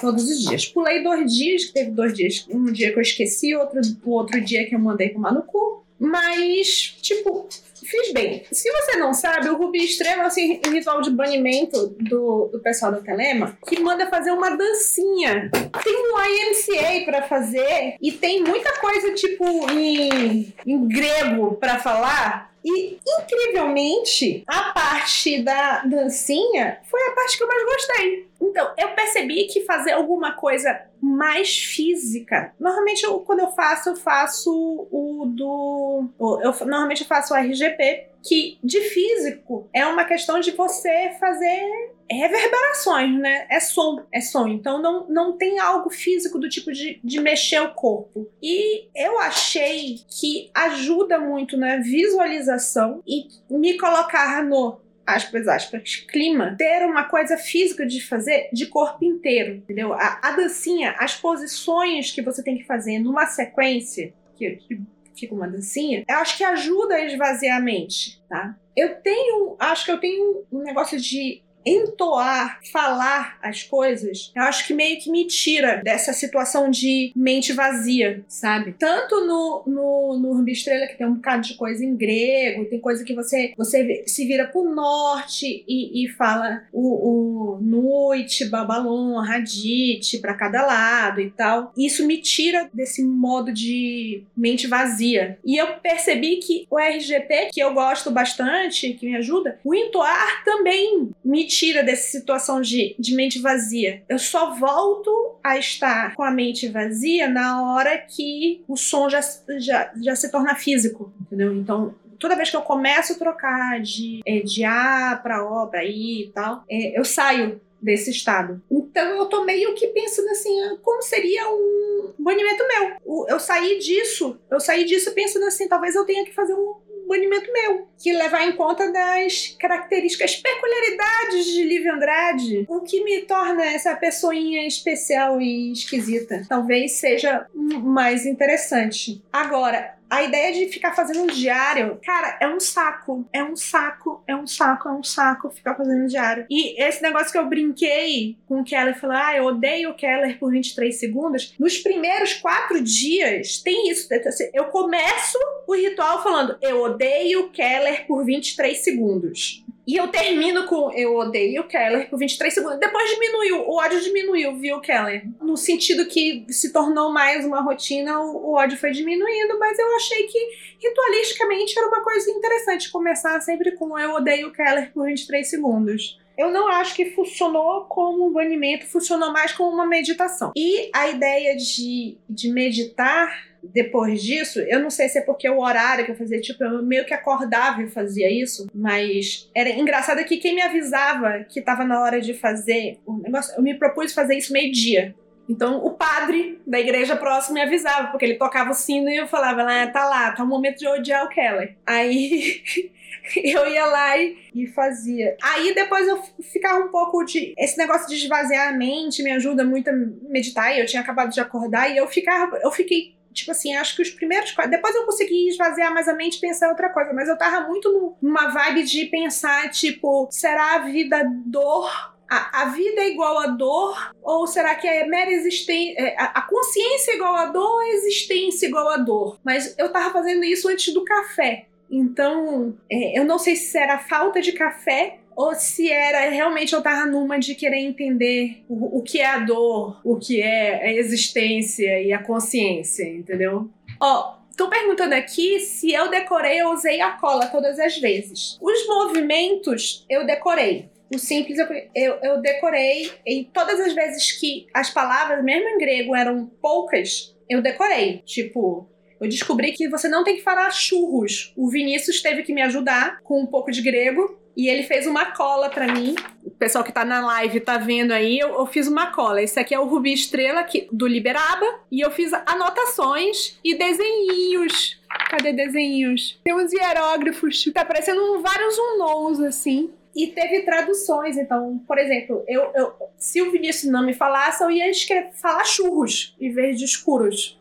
Todos os dias. Pulei dois dias, que teve dois dias. Um dia que eu esqueci, outro, outro dia que eu mandei tomar no cu. Mas, tipo, fiz bem. Se você não sabe, o Rubi Estrela é assim, um ritual de banimento do, do pessoal do Telema que manda fazer uma dancinha. Tem um IMCA pra fazer e tem muita coisa, tipo, em, em grego pra falar. E, incrivelmente, a parte da dancinha foi a parte que eu mais gostei. Então, eu percebi que fazer alguma coisa mais física. Normalmente, eu- quando eu faço, eu faço o do. Eu, normalmente, eu faço o RGP, que de físico é uma questão de você fazer reverberações, né? É som, é som. Então não, não tem algo físico do tipo de, de mexer o corpo. E eu achei que ajuda muito na visualização e me colocar no aspas, aspas, clima, ter uma coisa física de fazer de corpo inteiro, entendeu? A, a dancinha, as posições que você tem que fazer numa sequência, que, que fica uma dancinha, eu acho que ajuda a esvaziar a mente, tá? Eu tenho, acho que eu tenho um negócio de entoar, falar as coisas, eu acho que meio que me tira dessa situação de mente vazia, sabe? Tanto no, no, no Rubi Estrela, que tem um bocado de coisa em grego, tem coisa que você, você se vira pro norte e, e fala o, o noite, babalon, radite pra cada lado e tal. Isso me tira desse modo de mente vazia. E eu percebi que o RGP, que eu gosto bastante, que me ajuda, o entoar também me tira dessa situação de, de mente vazia. Eu só volto a estar com a mente vazia na hora que o som já, já, já se torna físico, entendeu? Então, toda vez que eu começo a trocar de, é, de A para O, para I e tal, é, eu saio desse estado. Então eu tô meio que pensando assim, ah, como seria um banimento meu? Eu saí disso, eu saí disso pensando assim, talvez eu tenha que fazer um banimento meu, que levar em conta das características, peculiaridades de Lívia Andrade, o que me torna essa pessoinha especial e esquisita. Talvez seja mais interessante. Agora, a ideia de ficar fazendo um diário, cara, é um saco. É um saco, é um saco, é um saco ficar fazendo um diário. E esse negócio que eu brinquei com o Keller, falando, ah, eu odeio o Keller por 23 segundos. Nos primeiros quatro dias, tem isso. Eu começo o ritual falando, eu odeio o Keller por 23 segundos. E eu termino com eu odeio o Keller por 23 segundos. Depois diminuiu, o ódio diminuiu, viu, Keller? No sentido que se tornou mais uma rotina, o ódio foi diminuindo, mas eu achei que ritualisticamente era uma coisa interessante começar sempre com eu odeio o Keller por 23 segundos. Eu não acho que funcionou como um banimento, funcionou mais como uma meditação. E a ideia de, de meditar depois disso, eu não sei se é porque o horário que eu fazia, tipo, eu meio que acordava e fazia isso, mas era engraçado que quem me avisava que tava na hora de fazer o negócio, eu me propus fazer isso meio-dia. Então, o padre da igreja próxima me avisava, porque ele tocava o sino e eu falava, ah, tá lá, tá o momento de odiar o Keller. Aí eu ia lá e, e, fazia. Aí depois eu ficava um pouco de. Esse negócio de esvaziar a mente me ajuda muito a meditar. E eu tinha acabado de acordar e eu ficava. Eu fiquei tipo assim, acho que os primeiros. Depois eu consegui esvaziar mais a mente e pensar em outra coisa, mas eu tava muito numa vibe de pensar, tipo, será a vida dor? A, a vida é igual a dor? Ou será que é mera existência. É, a, a consciência é igual a dor ou a existência é igual a dor? Mas eu tava fazendo isso antes do café. Então, é, eu não sei se era falta de café ou se era realmente eu tava numa de querer entender o, o que é a dor, o que é a existência e a consciência, entendeu? Ó, Tô perguntando aqui se eu decorei ou usei a cola todas as vezes. Os movimentos eu decorei. O simples eu, eu, eu, decorei. E todas as vezes que as palavras, mesmo em grego, eram poucas, eu decorei. Tipo, eu descobri que você não tem que falar churros. O Vinícius teve que me ajudar com um pouco de grego. E ele fez uma cola para mim. O pessoal que tá na live tá vendo aí, eu, eu, fiz uma cola. Esse aqui é o Rubi Estrela aqui, do Liberaba. E eu fiz anotações e desenhinhos. Cadê desenhinhos? Tem uns hierógrafos. Tá parecendo vários unknowns, assim. E teve traduções, então, por exemplo, eu, eu, se o Vinícius não me falasse, eu ia escrever, falar churros em vez de escuros.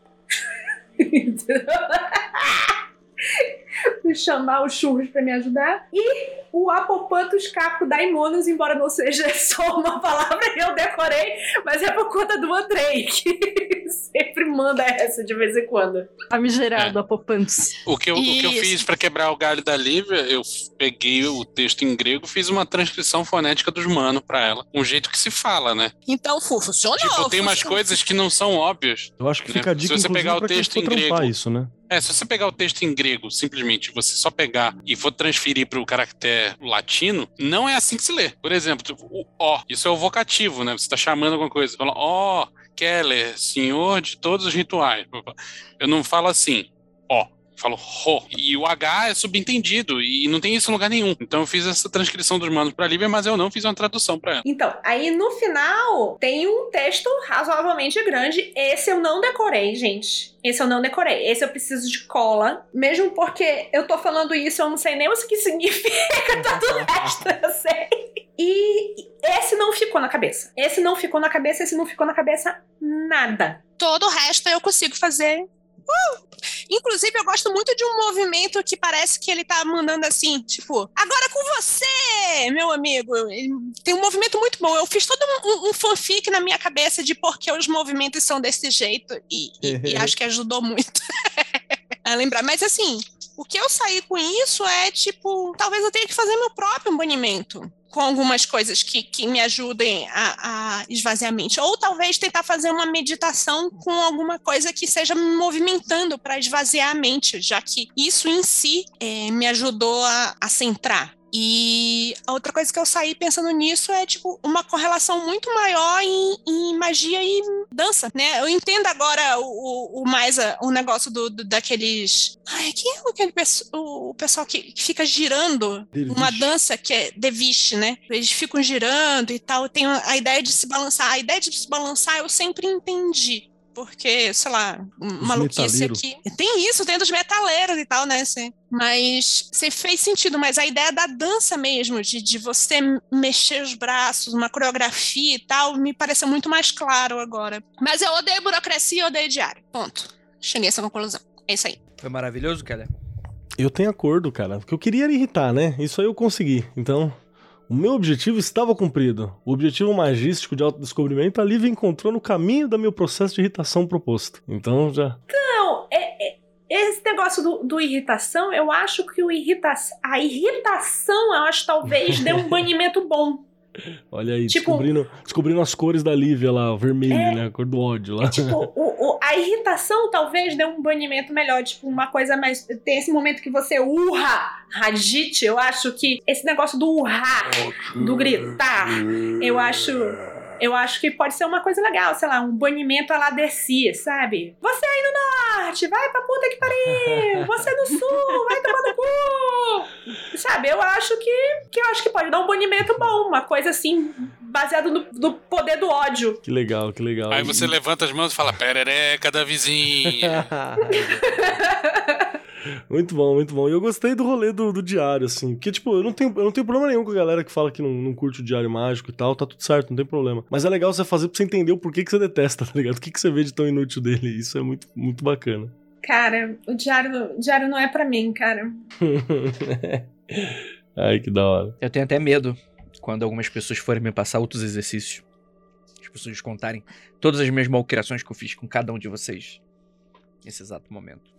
chamar os churros para me ajudar. E o Apopantus Caco Daimonos, embora não seja só uma palavra que eu decorei, mas é por conta do Andrei, que sempre manda essa de vez em quando. Famigerado, é. Apopantus. O que, eu, o que eu fiz para quebrar o galho da Lívia, eu peguei o texto em grego, fiz uma transcrição fonética dos mano para ela. Um jeito que se fala, né? Então, funcionou. Tipo, tem umas coisas que não são óbvias. Eu acho que né? fica a dica, Se você pegar o texto em grego. Isso, né? É, se você pegar o texto em grego, simplesmente você só pegar e for transferir para o caractere latino, não é assim que se lê. Por exemplo, tipo, o ó, isso é o vocativo, né? Você está chamando alguma coisa. Fala, ó, Keller, senhor de todos os rituais. Eu não falo assim, ó falo ro. E o H é subentendido e não tem isso em lugar nenhum. Então eu fiz essa transcrição dos manos para Lívia, mas eu não fiz uma tradução para ela. Então, aí no final tem um texto razoavelmente grande. Esse eu não decorei, gente. Esse eu não decorei. Esse eu preciso de cola. Mesmo porque eu tô falando isso, eu não sei nem o que significa todo o resto, eu sei. E esse não ficou na cabeça. Esse não ficou na cabeça, esse não ficou na cabeça nada. Todo o resto eu consigo fazer Uh! Inclusive, eu gosto muito de um movimento que parece que ele tá mandando assim, tipo, agora com você, meu amigo. Tem um movimento muito bom. Eu fiz todo um, um fanfic na minha cabeça de por que os movimentos são desse jeito e, e, e acho que ajudou muito a lembrar. Mas assim, o que eu saí com isso é tipo, talvez eu tenha que fazer meu próprio banimento com algumas coisas que, que me ajudem a, a esvaziar a mente. Ou talvez tentar fazer uma meditação com alguma coisa que seja me movimentando para esvaziar a mente, já que isso em si é, me ajudou a, a centrar. E a outra coisa que eu saí pensando nisso é, tipo, uma correlação muito maior em, em magia e dança, né? Eu entendo agora o, o, mais a, o negócio do, do, daqueles. Ai, quem é aquele o, o pessoal que fica girando uma dança que é Devish, né? Eles ficam girando e tal. Tem a ideia de se balançar. A ideia de se balançar eu sempre entendi porque, sei lá, maluquice aqui. Tem isso, tem dos metaleiros e tal, né? assim. Mas você fez sentido, mas a ideia da dança mesmo, de, de você mexer os braços, uma coreografia e tal, me pareceu muito mais claro agora. Mas eu odeio burocracia e odeio diário. Ponto. Cheguei a essa conclusão. É isso aí. Foi maravilhoso, Keller? Eu tenho acordo, cara. O que eu queria era irritar, né? Isso aí eu consegui. Então, o meu objetivo estava cumprido. O objetivo magístico de autodescobrimento a Lívia encontrou no caminho do meu processo de irritação proposto. Então, já. Não, é, é- esse negócio do, do irritação, eu acho que o irrita a irritação, eu acho talvez dê um banimento bom. Olha aí, Tipo- descobrindo, descobrindo as cores da Lívia lá, vermelho, É. né? A cor do ódio lá. Tipo, o- o- a irritação talvez dê um banimento melhor, tipo, uma coisa mais. Tem esse momento que você urra, ragite. Eu acho que esse negócio do urrar, do gritar, eu acho. Eu acho que pode ser uma coisa legal, sei lá, um banimento a lá descia, sabe? Você aí no norte, vai pra puta que pariu! Você no sul, vai tomar no cu! Sabe, eu acho que, que eu acho que pode dar um banimento bom, uma coisa assim, baseado no, no poder do ódio. Que legal, que legal. Aí você levanta as mãos e fala, perereca da vizinha. muito bom, muito bom. E eu gostei do rolê do, do diário, assim. Porque, tipo, eu não, tenho, eu não tenho problema nenhum com a galera que fala que não, não curte o diário mágico e tal. Tá tudo certo, não tem problema. Mas é legal você fazer pra você entender o porquê que você detesta, tá ligado? O que, que você vê de tão inútil dele. Isso é muito, muito bacana. Cara, o diário, o diário não é pra mim, cara. Ai, que da hora. Eu tenho até medo quando algumas pessoas forem me passar outros exercícios. As pessoas contarem todas as minhas malcriações que eu fiz com cada um de vocês nesse exato momento.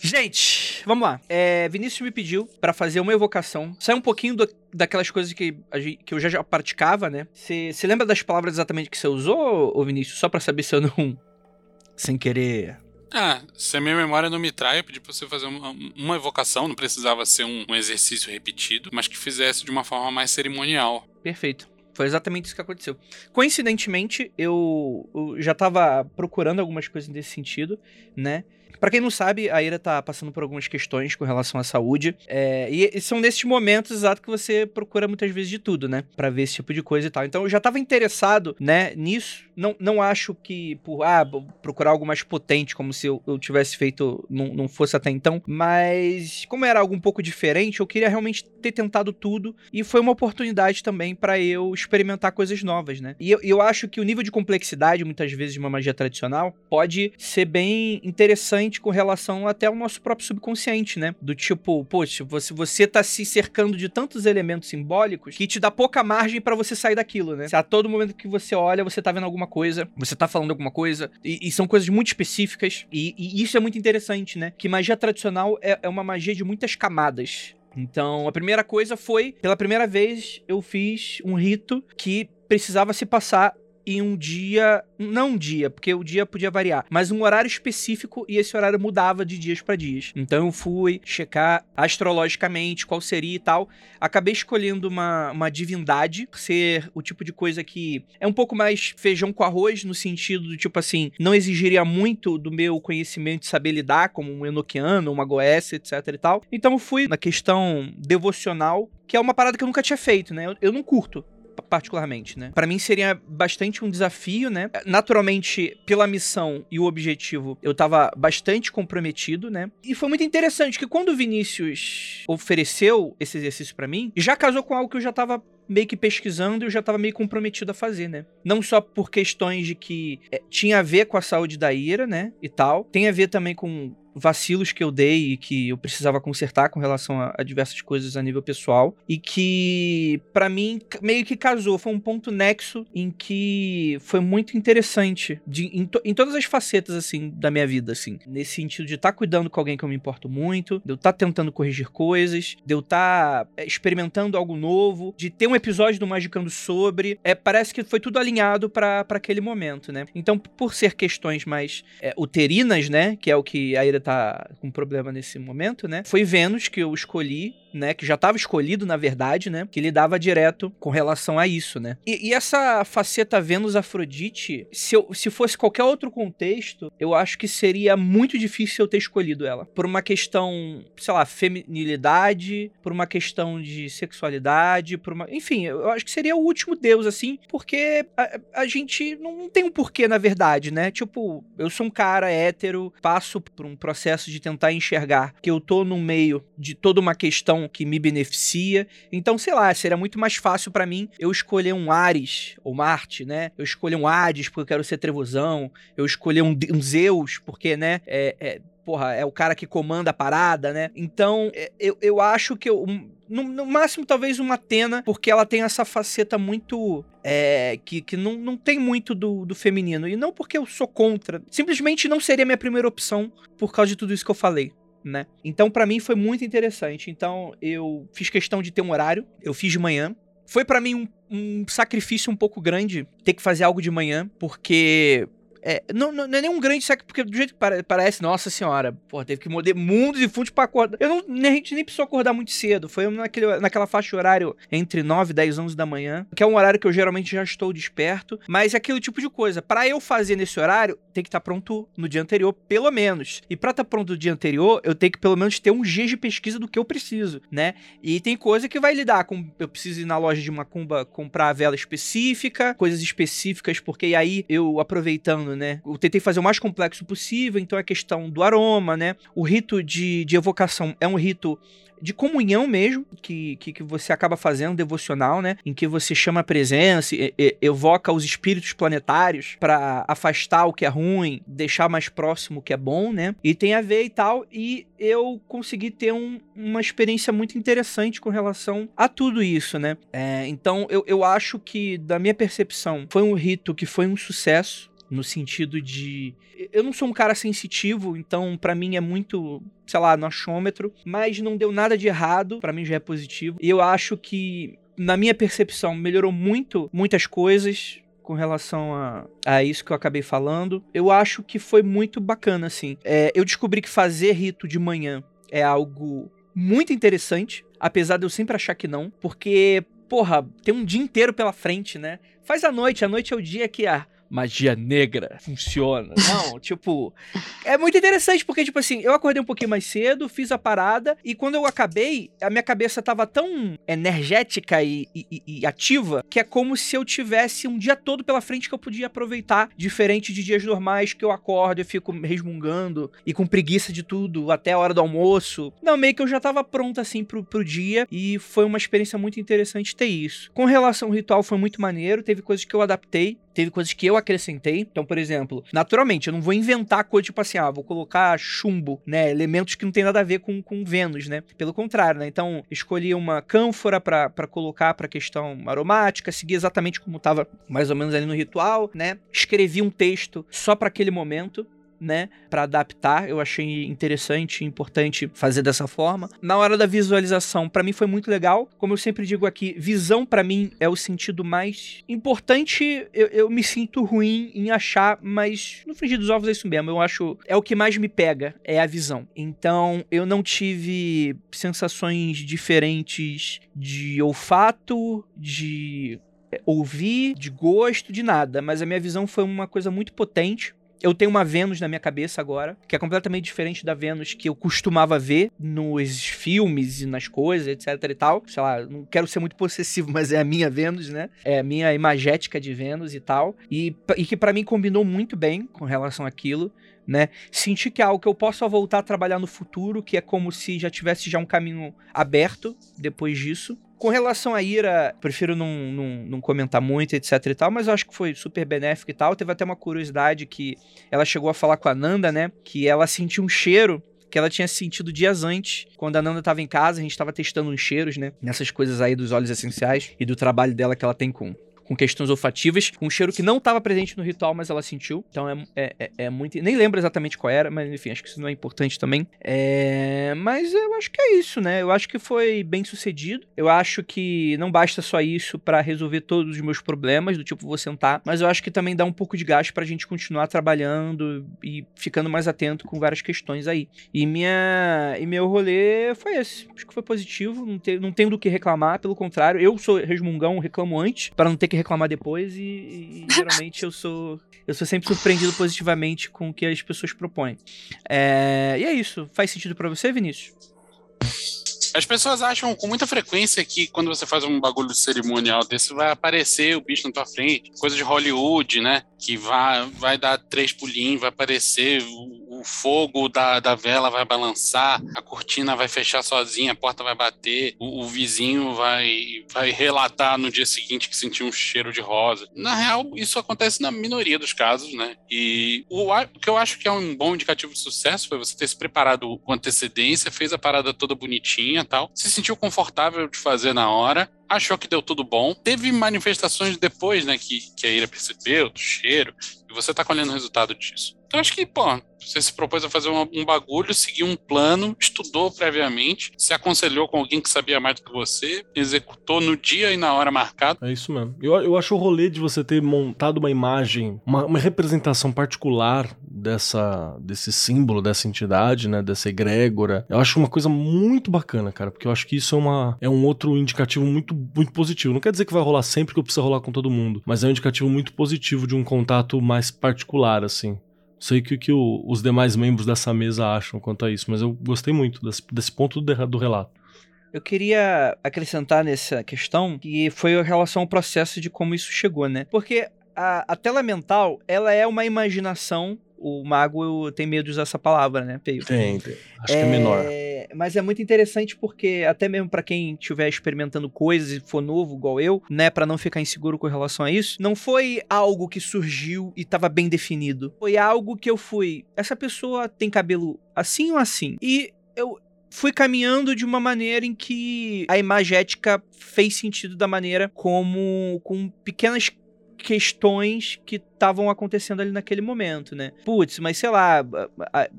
Gente, vamos lá. É, Vinícius me pediu pra fazer uma evocação. Sai um pouquinho do- daquelas coisas que, que eu já, já praticava, né? Você lembra das palavras exatamente que você usou, ô Vinícius? Só pra saber se eu não. Sem querer. Ah, se a minha memória não me trai, eu pedi pra você fazer uma, uma evocação, não precisava ser um, um exercício repetido, mas que fizesse de uma forma mais cerimonial. Perfeito. Foi exatamente isso que aconteceu. Coincidentemente, eu, eu já tava procurando algumas coisas desse sentido, né? Pra quem não sabe, a Ira tá passando por algumas questões com relação à saúde. é, e, e são nesses momentos exato que você procura muitas vezes de tudo, né? Pra ver esse tipo de coisa e tal. Então eu já tava interessado, né, nisso. Não, não acho que por ah, procurar algo mais potente, como se eu, eu tivesse feito, não, não fosse até então. Mas, como era algo um pouco diferente, eu queria realmente ter tentado tudo. E foi uma oportunidade também pra eu experimentar coisas novas, né? E eu, eu acho que o nível de complexidade, muitas vezes, de uma magia tradicional, pode ser bem interessante com relação até ao nosso próprio subconsciente, né? Do tipo, poxa, você, você tá se cercando de tantos elementos simbólicos que te dá pouca margem pra você sair daquilo, né? Se a todo momento que você olha, você tá vendo alguma coisa, você tá falando alguma coisa, e, e são coisas muito específicas, e, e isso é muito interessante, né? Que magia tradicional é, é uma magia de muitas camadas. Então, a primeira coisa foi, pela primeira vez, eu fiz um rito que precisava se passar em um dia, não um dia, porque o dia podia variar, mas um horário específico e esse horário mudava de dias para dias. Então eu fui checar astrologicamente qual seria e tal. Acabei escolhendo uma, uma divindade, ser o tipo de coisa que é um pouco mais feijão com arroz, no sentido do tipo assim, não exigiria muito do meu conhecimento de saber lidar, como um enoquiano, uma goécia, etc e tal. Então eu fui na questão devocional, que é uma parada que eu nunca tinha feito, né? Eu, eu não curto particularmente, né? Para mim seria bastante um desafio, né? Naturalmente, pela missão e o objetivo, eu tava bastante comprometido, né? E foi muito interessante que quando o Vinícius ofereceu esse exercício para mim, já casou com algo que eu já tava meio que pesquisando e eu já tava meio comprometido a fazer, né? Não só por questões de que é, tinha a ver com a saúde da Ira, né? E tal. Tem a ver também com vacilos que eu dei e que eu precisava consertar com relação a, a diversas coisas a nível pessoal e que pra mim meio que casou, foi um ponto nexo em que foi muito interessante de, em, to- em todas as facetas assim da minha vida assim, nesse sentido de estar cuidando com alguém que eu me importo muito, de eu estar tentando corrigir coisas, de eu estar é, experimentando algo novo, de ter um episódio do Magicando sobre, é, parece que foi tudo alinhado pra aquele momento, né? Então, por ser questões mais é, uterinas, né, que é o que a Ira tá com problema nesse momento, né? Foi Vênus que eu escolhi, né? Que já estava escolhido, na verdade, né? Que lidava direto com relação a isso, né? E, e essa faceta Vênus-Afrodite, se, eu, se fosse qualquer outro contexto, eu acho que seria muito difícil eu ter escolhido ela. Por uma questão, sei lá, feminilidade, por uma questão de sexualidade, por uma. Enfim, eu acho que seria o último deus, assim, porque a, a gente não tem um porquê, na verdade, né? Tipo, eu sou um cara hétero, passo por um processo de tentar enxergar que eu tô no meio de toda uma questão que me beneficia. Então, sei lá, seria muito mais fácil para mim eu escolher um Ares ou Marte, né? Eu escolher um Hades porque eu quero ser trevosão, eu escolher um, um Zeus porque, né, é, é porra, é o cara que comanda a parada, né? Então, é, eu, eu acho que eu, no, no, máximo, talvez uma Atena, porque ela tem essa faceta muito. É, que, que não, não tem muito do, do feminino. E não porque eu sou contra. Simplesmente não seria minha primeira opção por causa de tudo isso que eu falei. Né? Então, para mim, foi muito interessante. Então, eu fiz questão de ter um horário. Eu fiz de manhã. Foi para mim um, um sacrifício um pouco grande ter que fazer algo de manhã, porque é, não, não, não, é nenhum grande sacrifício, porque do jeito que parece, nossa senhora, pô, teve que morder mundos e fundos pra acordar. Eu não, a gente nem precisou acordar muito cedo. Foi naquele, naquela faixa horário entre 9 e 10, 11 da manhã, que é um horário que eu geralmente já estou desperto. Mas é aquele tipo de coisa. para eu fazer nesse horário, tem que estar tá pronto no dia anterior, pelo menos. E pra estar tá pronto no dia anterior, eu tenho que pelo menos ter um G de pesquisa do que eu preciso, né? E tem coisa que vai lidar com. Eu preciso ir na loja de macumba comprar a vela específica, coisas específicas, porque aí eu aproveitando né? Eu tentei fazer o mais complexo possível, então a questão do aroma, né? O rito de, de evocação é um rito de comunhão mesmo, que, que, que, você acaba fazendo, devocional, né? Em que você chama a presença, e, e, evoca os espíritos planetários para afastar o que é ruim, deixar mais próximo o que é bom, né? E tem a ver e tal. E eu consegui ter um, uma experiência muito interessante com relação a tudo isso, né? É, então eu, eu acho que, da minha percepção, foi um rito que foi um sucesso no sentido de eu não sou um cara sensitivo, então para mim é muito, sei lá, no achômetro, mas não deu nada de errado, para mim já é positivo. E eu acho que na minha percepção melhorou muito muitas coisas com relação a, a isso que eu acabei falando. Eu acho que foi muito bacana assim. É, eu descobri que fazer rito de manhã é algo muito interessante, apesar de eu sempre achar que não, porque porra, tem um dia inteiro pela frente, né? Faz a noite, a noite é o dia que a magia negra funciona. Não, tipo, é muito interessante porque, tipo assim, eu acordei um pouquinho mais cedo, fiz a parada e quando eu acabei, a minha cabeça tava tão energética e, e, e ativa que é como se eu tivesse um dia todo pela frente que eu podia aproveitar, diferente de dias normais que eu acordo e fico resmungando e com preguiça de tudo até a hora do almoço. Não, meio que eu já tava pronto assim pro, pro dia e foi uma experiência muito interessante ter isso. Com relação ao ritual, foi muito maneiro, teve coisas que eu adaptei, teve coisas que eu acrescentei. Então, por exemplo, naturalmente, eu não vou inventar coisa tipo assim, ah, vou colocar chumbo, né? Elementos que não tem nada a ver com, com Vênus, né? Pelo contrário, né? Então, escolhi uma cânfora para colocar para questão aromática, segui exatamente como estava mais ou menos ali no ritual, né? Escrevi um texto só para aquele momento né, para adaptar. Eu achei interessante e importante fazer dessa forma. Na hora da visualização, para mim foi muito legal. Como eu sempre digo aqui, visão para mim é o sentido mais importante. Eu, eu, me sinto ruim em achar, mas no frigir dos ovos é isso mesmo. Eu acho é o que mais me pega, é a visão. Então, eu não tive sensações diferentes de olfato, de é, ouvir, de gosto, de nada, mas a minha visão foi uma coisa muito potente eu tenho uma Vênus na minha cabeça agora, que é completamente diferente da Vênus que eu costumava ver nos filmes e nas coisas, etc e tal. Sei lá, não quero ser muito possessivo, mas é a minha Vênus, né? É a minha imagética de Vênus e tal. E, e que para mim combinou muito bem com relação àquilo. Né? Sentir que é algo que eu possa voltar a trabalhar no futuro, que é como se já tivesse já um caminho aberto depois disso. Com relação à Ira, prefiro não, não, não, comentar muito, etc e tal, mas eu acho que foi super benéfico e tal. Teve até uma curiosidade que ela chegou a falar com a Nanda, né? Que ela sentiu um cheiro que ela tinha sentido dias antes, quando a Nanda estava em casa, a gente estava testando uns cheiros, né? Nessas coisas aí dos óleos essenciais e do trabalho dela que ela tem com com questões olfativas, um cheiro que não estava presente no ritual, mas ela sentiu. Então é, é, é- é muito. Nem lembro exatamente qual era, mas enfim, acho que isso não é importante também. É, mas eu acho que é isso, né? Eu acho que foi bem sucedido. Eu acho que não basta só isso pra resolver todos os meus problemas, do tipo, vou sentar, mas eu acho que também dá um pouco de gasto pra gente continuar trabalhando e ficando mais atento com várias questões aí. E minha e meu rolê foi esse. Acho que foi positivo, não, te, não tenho do que reclamar, pelo contrário, eu sou resmungão, reclamo antes, pra não ter que reclamar depois e, e- geralmente eu sou eu sou sempre surpreendido positivamente com o que as pessoas propõem. É, e é isso. Faz sentido pra você, Vinícius? As pessoas acham com muita frequência que quando você faz um bagulho cerimonial desse, vai aparecer o bicho na tua frente. Coisa de Hollywood, né? Que vai, vai dar três pulinhos, vai aparecer, o, o fogo da, da vela vai balançar, a cortina vai fechar sozinha, a porta vai bater, o, o vizinho vai, vai relatar no dia seguinte que sentiu um cheiro de rosa. Na real, isso acontece na minoria dos casos, né? E o, o que eu acho que é um bom indicativo de sucesso foi você ter se preparado com antecedência, fez a parada toda bonitinha se sentiu confortável de fazer na hora, achou que deu tudo bom. Teve manifestações depois, né, que, que a Ira percebeu, do cheiro, e você tá colhendo o resultado disso. Então acho que, pô, você se propôs a fazer um, um bagulho, seguiu um plano, estudou previamente, se aconselhou com alguém que sabia mais do que você, executou no dia e na hora marcado. É isso mesmo. Eu, eu acho o rolê de você ter montado uma imagem, uma, uma representação particular dessa, desse símbolo, dessa entidade, né? Dessa egrégora. Eu acho uma coisa muito bacana, cara, porque eu acho que isso é, uma, é um outro indicativo muito, muito positivo. Não quer dizer que vai rolar sempre que eu preciso rolar com todo mundo, mas é um indicativo muito positivo de um contato mais particular, assim. Sei que o que o- os demais membros dessa mesa acham quanto a isso, mas eu gostei muito desse, desse ponto do, do relato. Eu queria acrescentar nessa questão que foi em relação ao processo de como isso chegou, né? Porque a, a tela mental, ela é uma imaginação. O mago tem medo de usar essa palavra, né? Feio. Tem, tem. Acho que é menor. Mas é muito interessante porque até mesmo pra quem estiver experimentando coisas e for novo igual eu, né, Pra não ficar inseguro com relação a isso, não foi algo que surgiu e tava bem definido. Foi algo que eu fui, essa pessoa tem cabelo assim ou assim? E eu fui caminhando de uma maneira em que a imagética fez sentido da maneira como com pequenas questões que estavam acontecendo ali naquele momento, né? Putz, mas sei lá,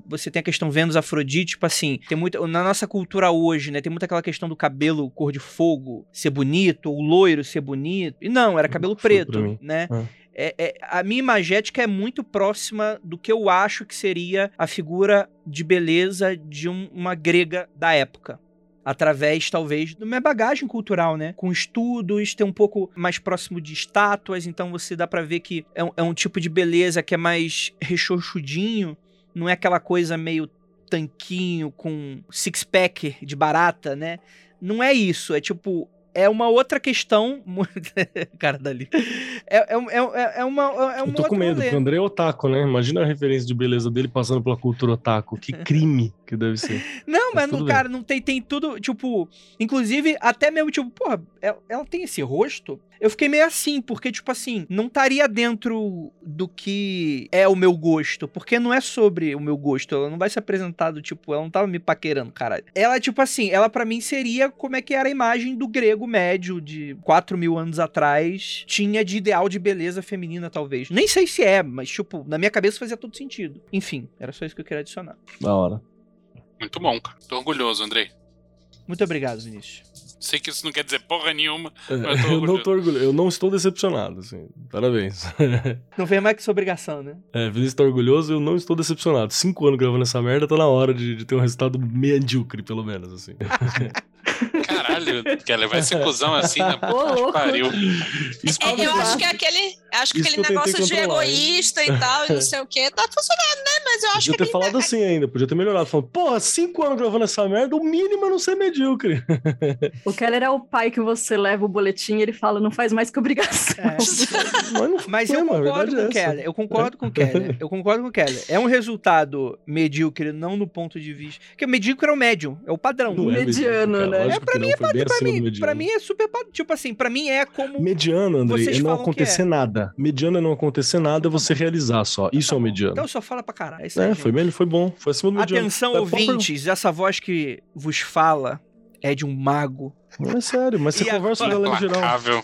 você tem a questão Vênus Afrodite, tipo assim, tem muita na nossa cultura hoje, né? Tem muita aquela questão do cabelo cor de fogo ser bonito, ou loiro ser bonito. E não, era cabelo preto, né? Ah. É, é- a minha imagética é muito próxima do que eu acho que seria a figura de beleza de um- uma grega da época. Através, talvez, da minha bagagem cultural, né? Com estudos, ter um pouco mais próximo de estátuas, então você dá pra ver que é um, é um tipo de beleza que é mais rechonchudinho, não é aquela coisa meio tanquinho com six-pack de barata, né? Não é isso, é tipo. É uma outra questão. Cara dali. É, é, é, é uma. É um Eu tô com medo, porque o André é otaku, né? Imagina a referência de beleza dele passando pela cultura otaku. Que crime que deve ser. Não, Mas mas, bem. cara, não tem, tem tudo, tipo, inclusive, até mesmo, tipo, porra, ela, ela tem esse rosto? Eu fiquei meio assim, porque, tipo assim, não estaria dentro do que é o meu gosto, porque não é sobre o meu gosto, ela não vai se apresentar do tipo, ela não tava me paquerando, caralho. Ela, tipo assim, ela pra mim seria como é que era a imagem do grego médio de 4 mil anos atrás, tinha de ideal de beleza feminina, talvez. Nem sei se é, mas, tipo, na minha cabeça fazia todo sentido. Enfim, era só isso que eu queria adicionar. Da hora. Muito bom, cara. Tô orgulhoso, Andrei. Muito obrigado, Vinícius. Sei que isso não quer dizer porra nenhuma. É, Mas tô eu não tô orgulhoso. Eu não estou decepcionado, assim. Parabéns. Não vem mais que sua obrigação, né? É, Vinícius tá orgulhoso eu não estou decepcionado. Cinco anos gravando essa merda, tá na hora de, de ter um resultado medíocre, pelo menos, assim. Caralho, Keller, vai ser cuzão assim, né? Puta pariu. É, eu acho que é aquele, acho que Isso aquele que negócio de egoísta e tal, e não sei o que, tá funcionando, né? Mas eu acho Podia que ter ele falado assim ainda, podia ter melhorado. Falando, porra, cinco anos gravando essa merda, o mínimo é não ser medíocre. O Keller é o pai que você leva o boletim e ele fala, não faz mais que obrigação. É. Mas, não Mas foi, eu concordo verdade com o é. Keller. Eu concordo com o Keller. Eu concordo com o Keller. É um resultado medíocre, não no ponto de vista. Porque medíocre é o médio, é o padrão. Não é Mediano, cara. né? É, pra mim não, foi bem Pra acima do mim, mediano. pra mim é super. Tipo assim, pra mim é como. Mediano, Andrei, Vocês é não acontecer é. nada. Mediano é não acontecer nada, é você realizar só. Isso é o mediano. Então só fala pra caralho. É, aí, É, foi bem, foi bom. Foi acima do mediano. Atenção, ouvintes, essa voz que vos fala é de um mago. perguntar. É sério, mas você E conversa com a agora- galera em geral.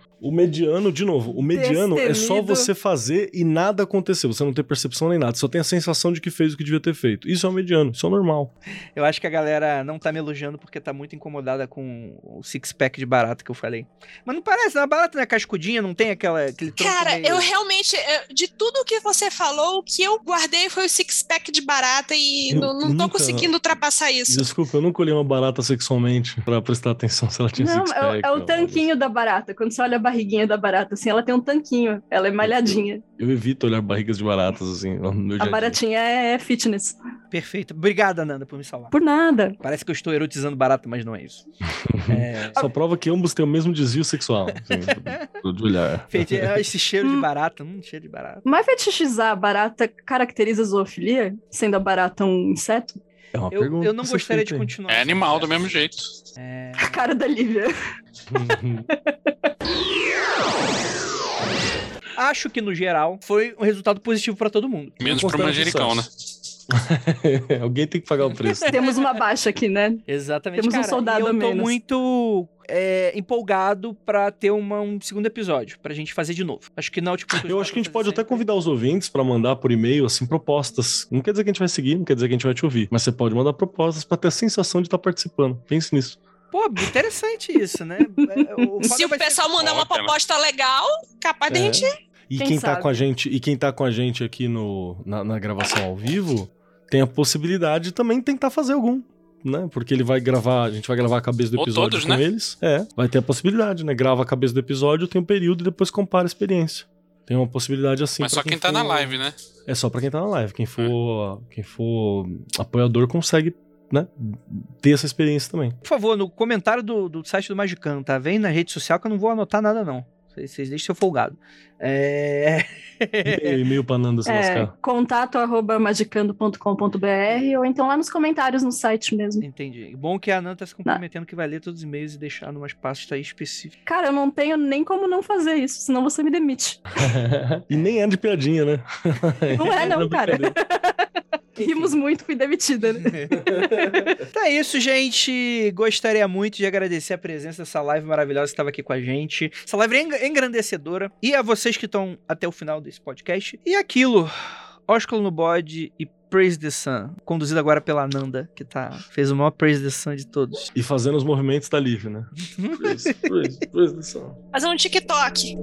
O mediano, de novo, o mediano é só Destemido. você fazer e nada aconteceu. Você não tem percepção nem nada. Só tem a sensação de que fez o que devia ter feito. Isso é o mediano, isso é o normal. Eu acho que a galera não tá me elogiando porque tá muito incomodada com o six-pack de barata que eu falei. Mas não parece, a barata não é cascudinha, não tem aquela, aquele tronco Cara, meio- eu realmente, de tudo que você falou, o que eu guardei foi o six-pack de barata e Eu não, não tô nunca- conseguindo ultrapassar isso. Desculpa, eu nunca olhei uma barata sexualmente pra prestar atenção se ela tinha Não, six-pack. é, o- é o ou- tanquinho da barata. Quando você olha a barriguinha da barata, assim, ela tem um tanquinho. Ela é malhadinha. Eu evito olhar barrigas de baratas, assim, no meu dia A baratinha é fitness. Perfeito. Obrigada, Nanda, por me salvar. Por nada. Parece que eu estou erotizando barata, mas não é isso. É... Só prova que ambos têm o mesmo desvio sexual, assim, de olhar. Feito, é, esse cheiro de barata, hum, cheiro de barata. Mas fetichizar a barata caracteriza zoofilia? Sendo a barata um inseto? É uma Eu, pergunta eu não gostaria de continuar. É animal do mesmo jeito. É... A cara da Lívia. Acho que, no geral, foi um resultado positivo pra todo mundo. Menos Eu pro manjericão, né? Alguém tem que pagar o preço. Temos uma baixa aqui, né? Exatamente, Temos um cara. soldado e eu a tô menos. muito é, empolgado pra ter uma- um segundo episódio, pra gente fazer de novo. Acho que não, tipo... Eu acho que a gente pode até convidar os ouvintes pra mandar por e-mail, assim, propostas. Não quer dizer que a gente vai seguir, não quer dizer que a gente vai te ouvir. Mas você pode mandar propostas pra ter a sensação de estar participando. Pense nisso. Pô, interessante isso, né? É, o Se o vai ser- pessoal mandar uma proposta legal, capaz da É. gente. E Quem quem, tá com a gente, e quem tá com a gente aqui no, na, na gravação ao vivo, tem a possibilidade de também tentar fazer algum. Né? Porque ele vai gravar, a gente vai gravar a cabeça do Ou episódio todos, com né? eles. É, vai ter a possibilidade, né? Grava a cabeça do episódio, tem um período e depois compara a experiência. Tem uma possibilidade assim. Mas só quem tá na for- live, né? É só pra quem tá na live. Quem for, quem for apoiador consegue, né? Ter essa experiência também. Por favor, no comentário do, do site do Magicano, tá? Vem na rede social que eu não vou anotar nada, não. Vocês, deixem seu folgado. É... E-mail, Nanda se É, lascar. contato arroba magicando.com.br ou então lá nos comentários no site mesmo. Entendi. Bom que a Nanda tá se comprometendo que vai ler todos os e-mails e deixar numas pastas aí específicas. Cara, eu não tenho nem como não fazer isso, senão você me demite. e nem é de piadinha, né? Não é não, Era cara. Rimos muito, fui demitida, né? Então é isso, gente. Gostaria muito de agradecer a presença dessa live maravilhosa que estava aqui com a gente. Essa live é eng- engrandecedora. E a vocês que estão até o final desse podcast. E aquilo, Ósculo no bode e Praise the Sun. Conduzido agora pela Nanda, que tá, fez o maior Praise the Sun de todos. E fazendo os movimentos da Liv, né? Praise, praise, praise the sun. Fazer um TikTok.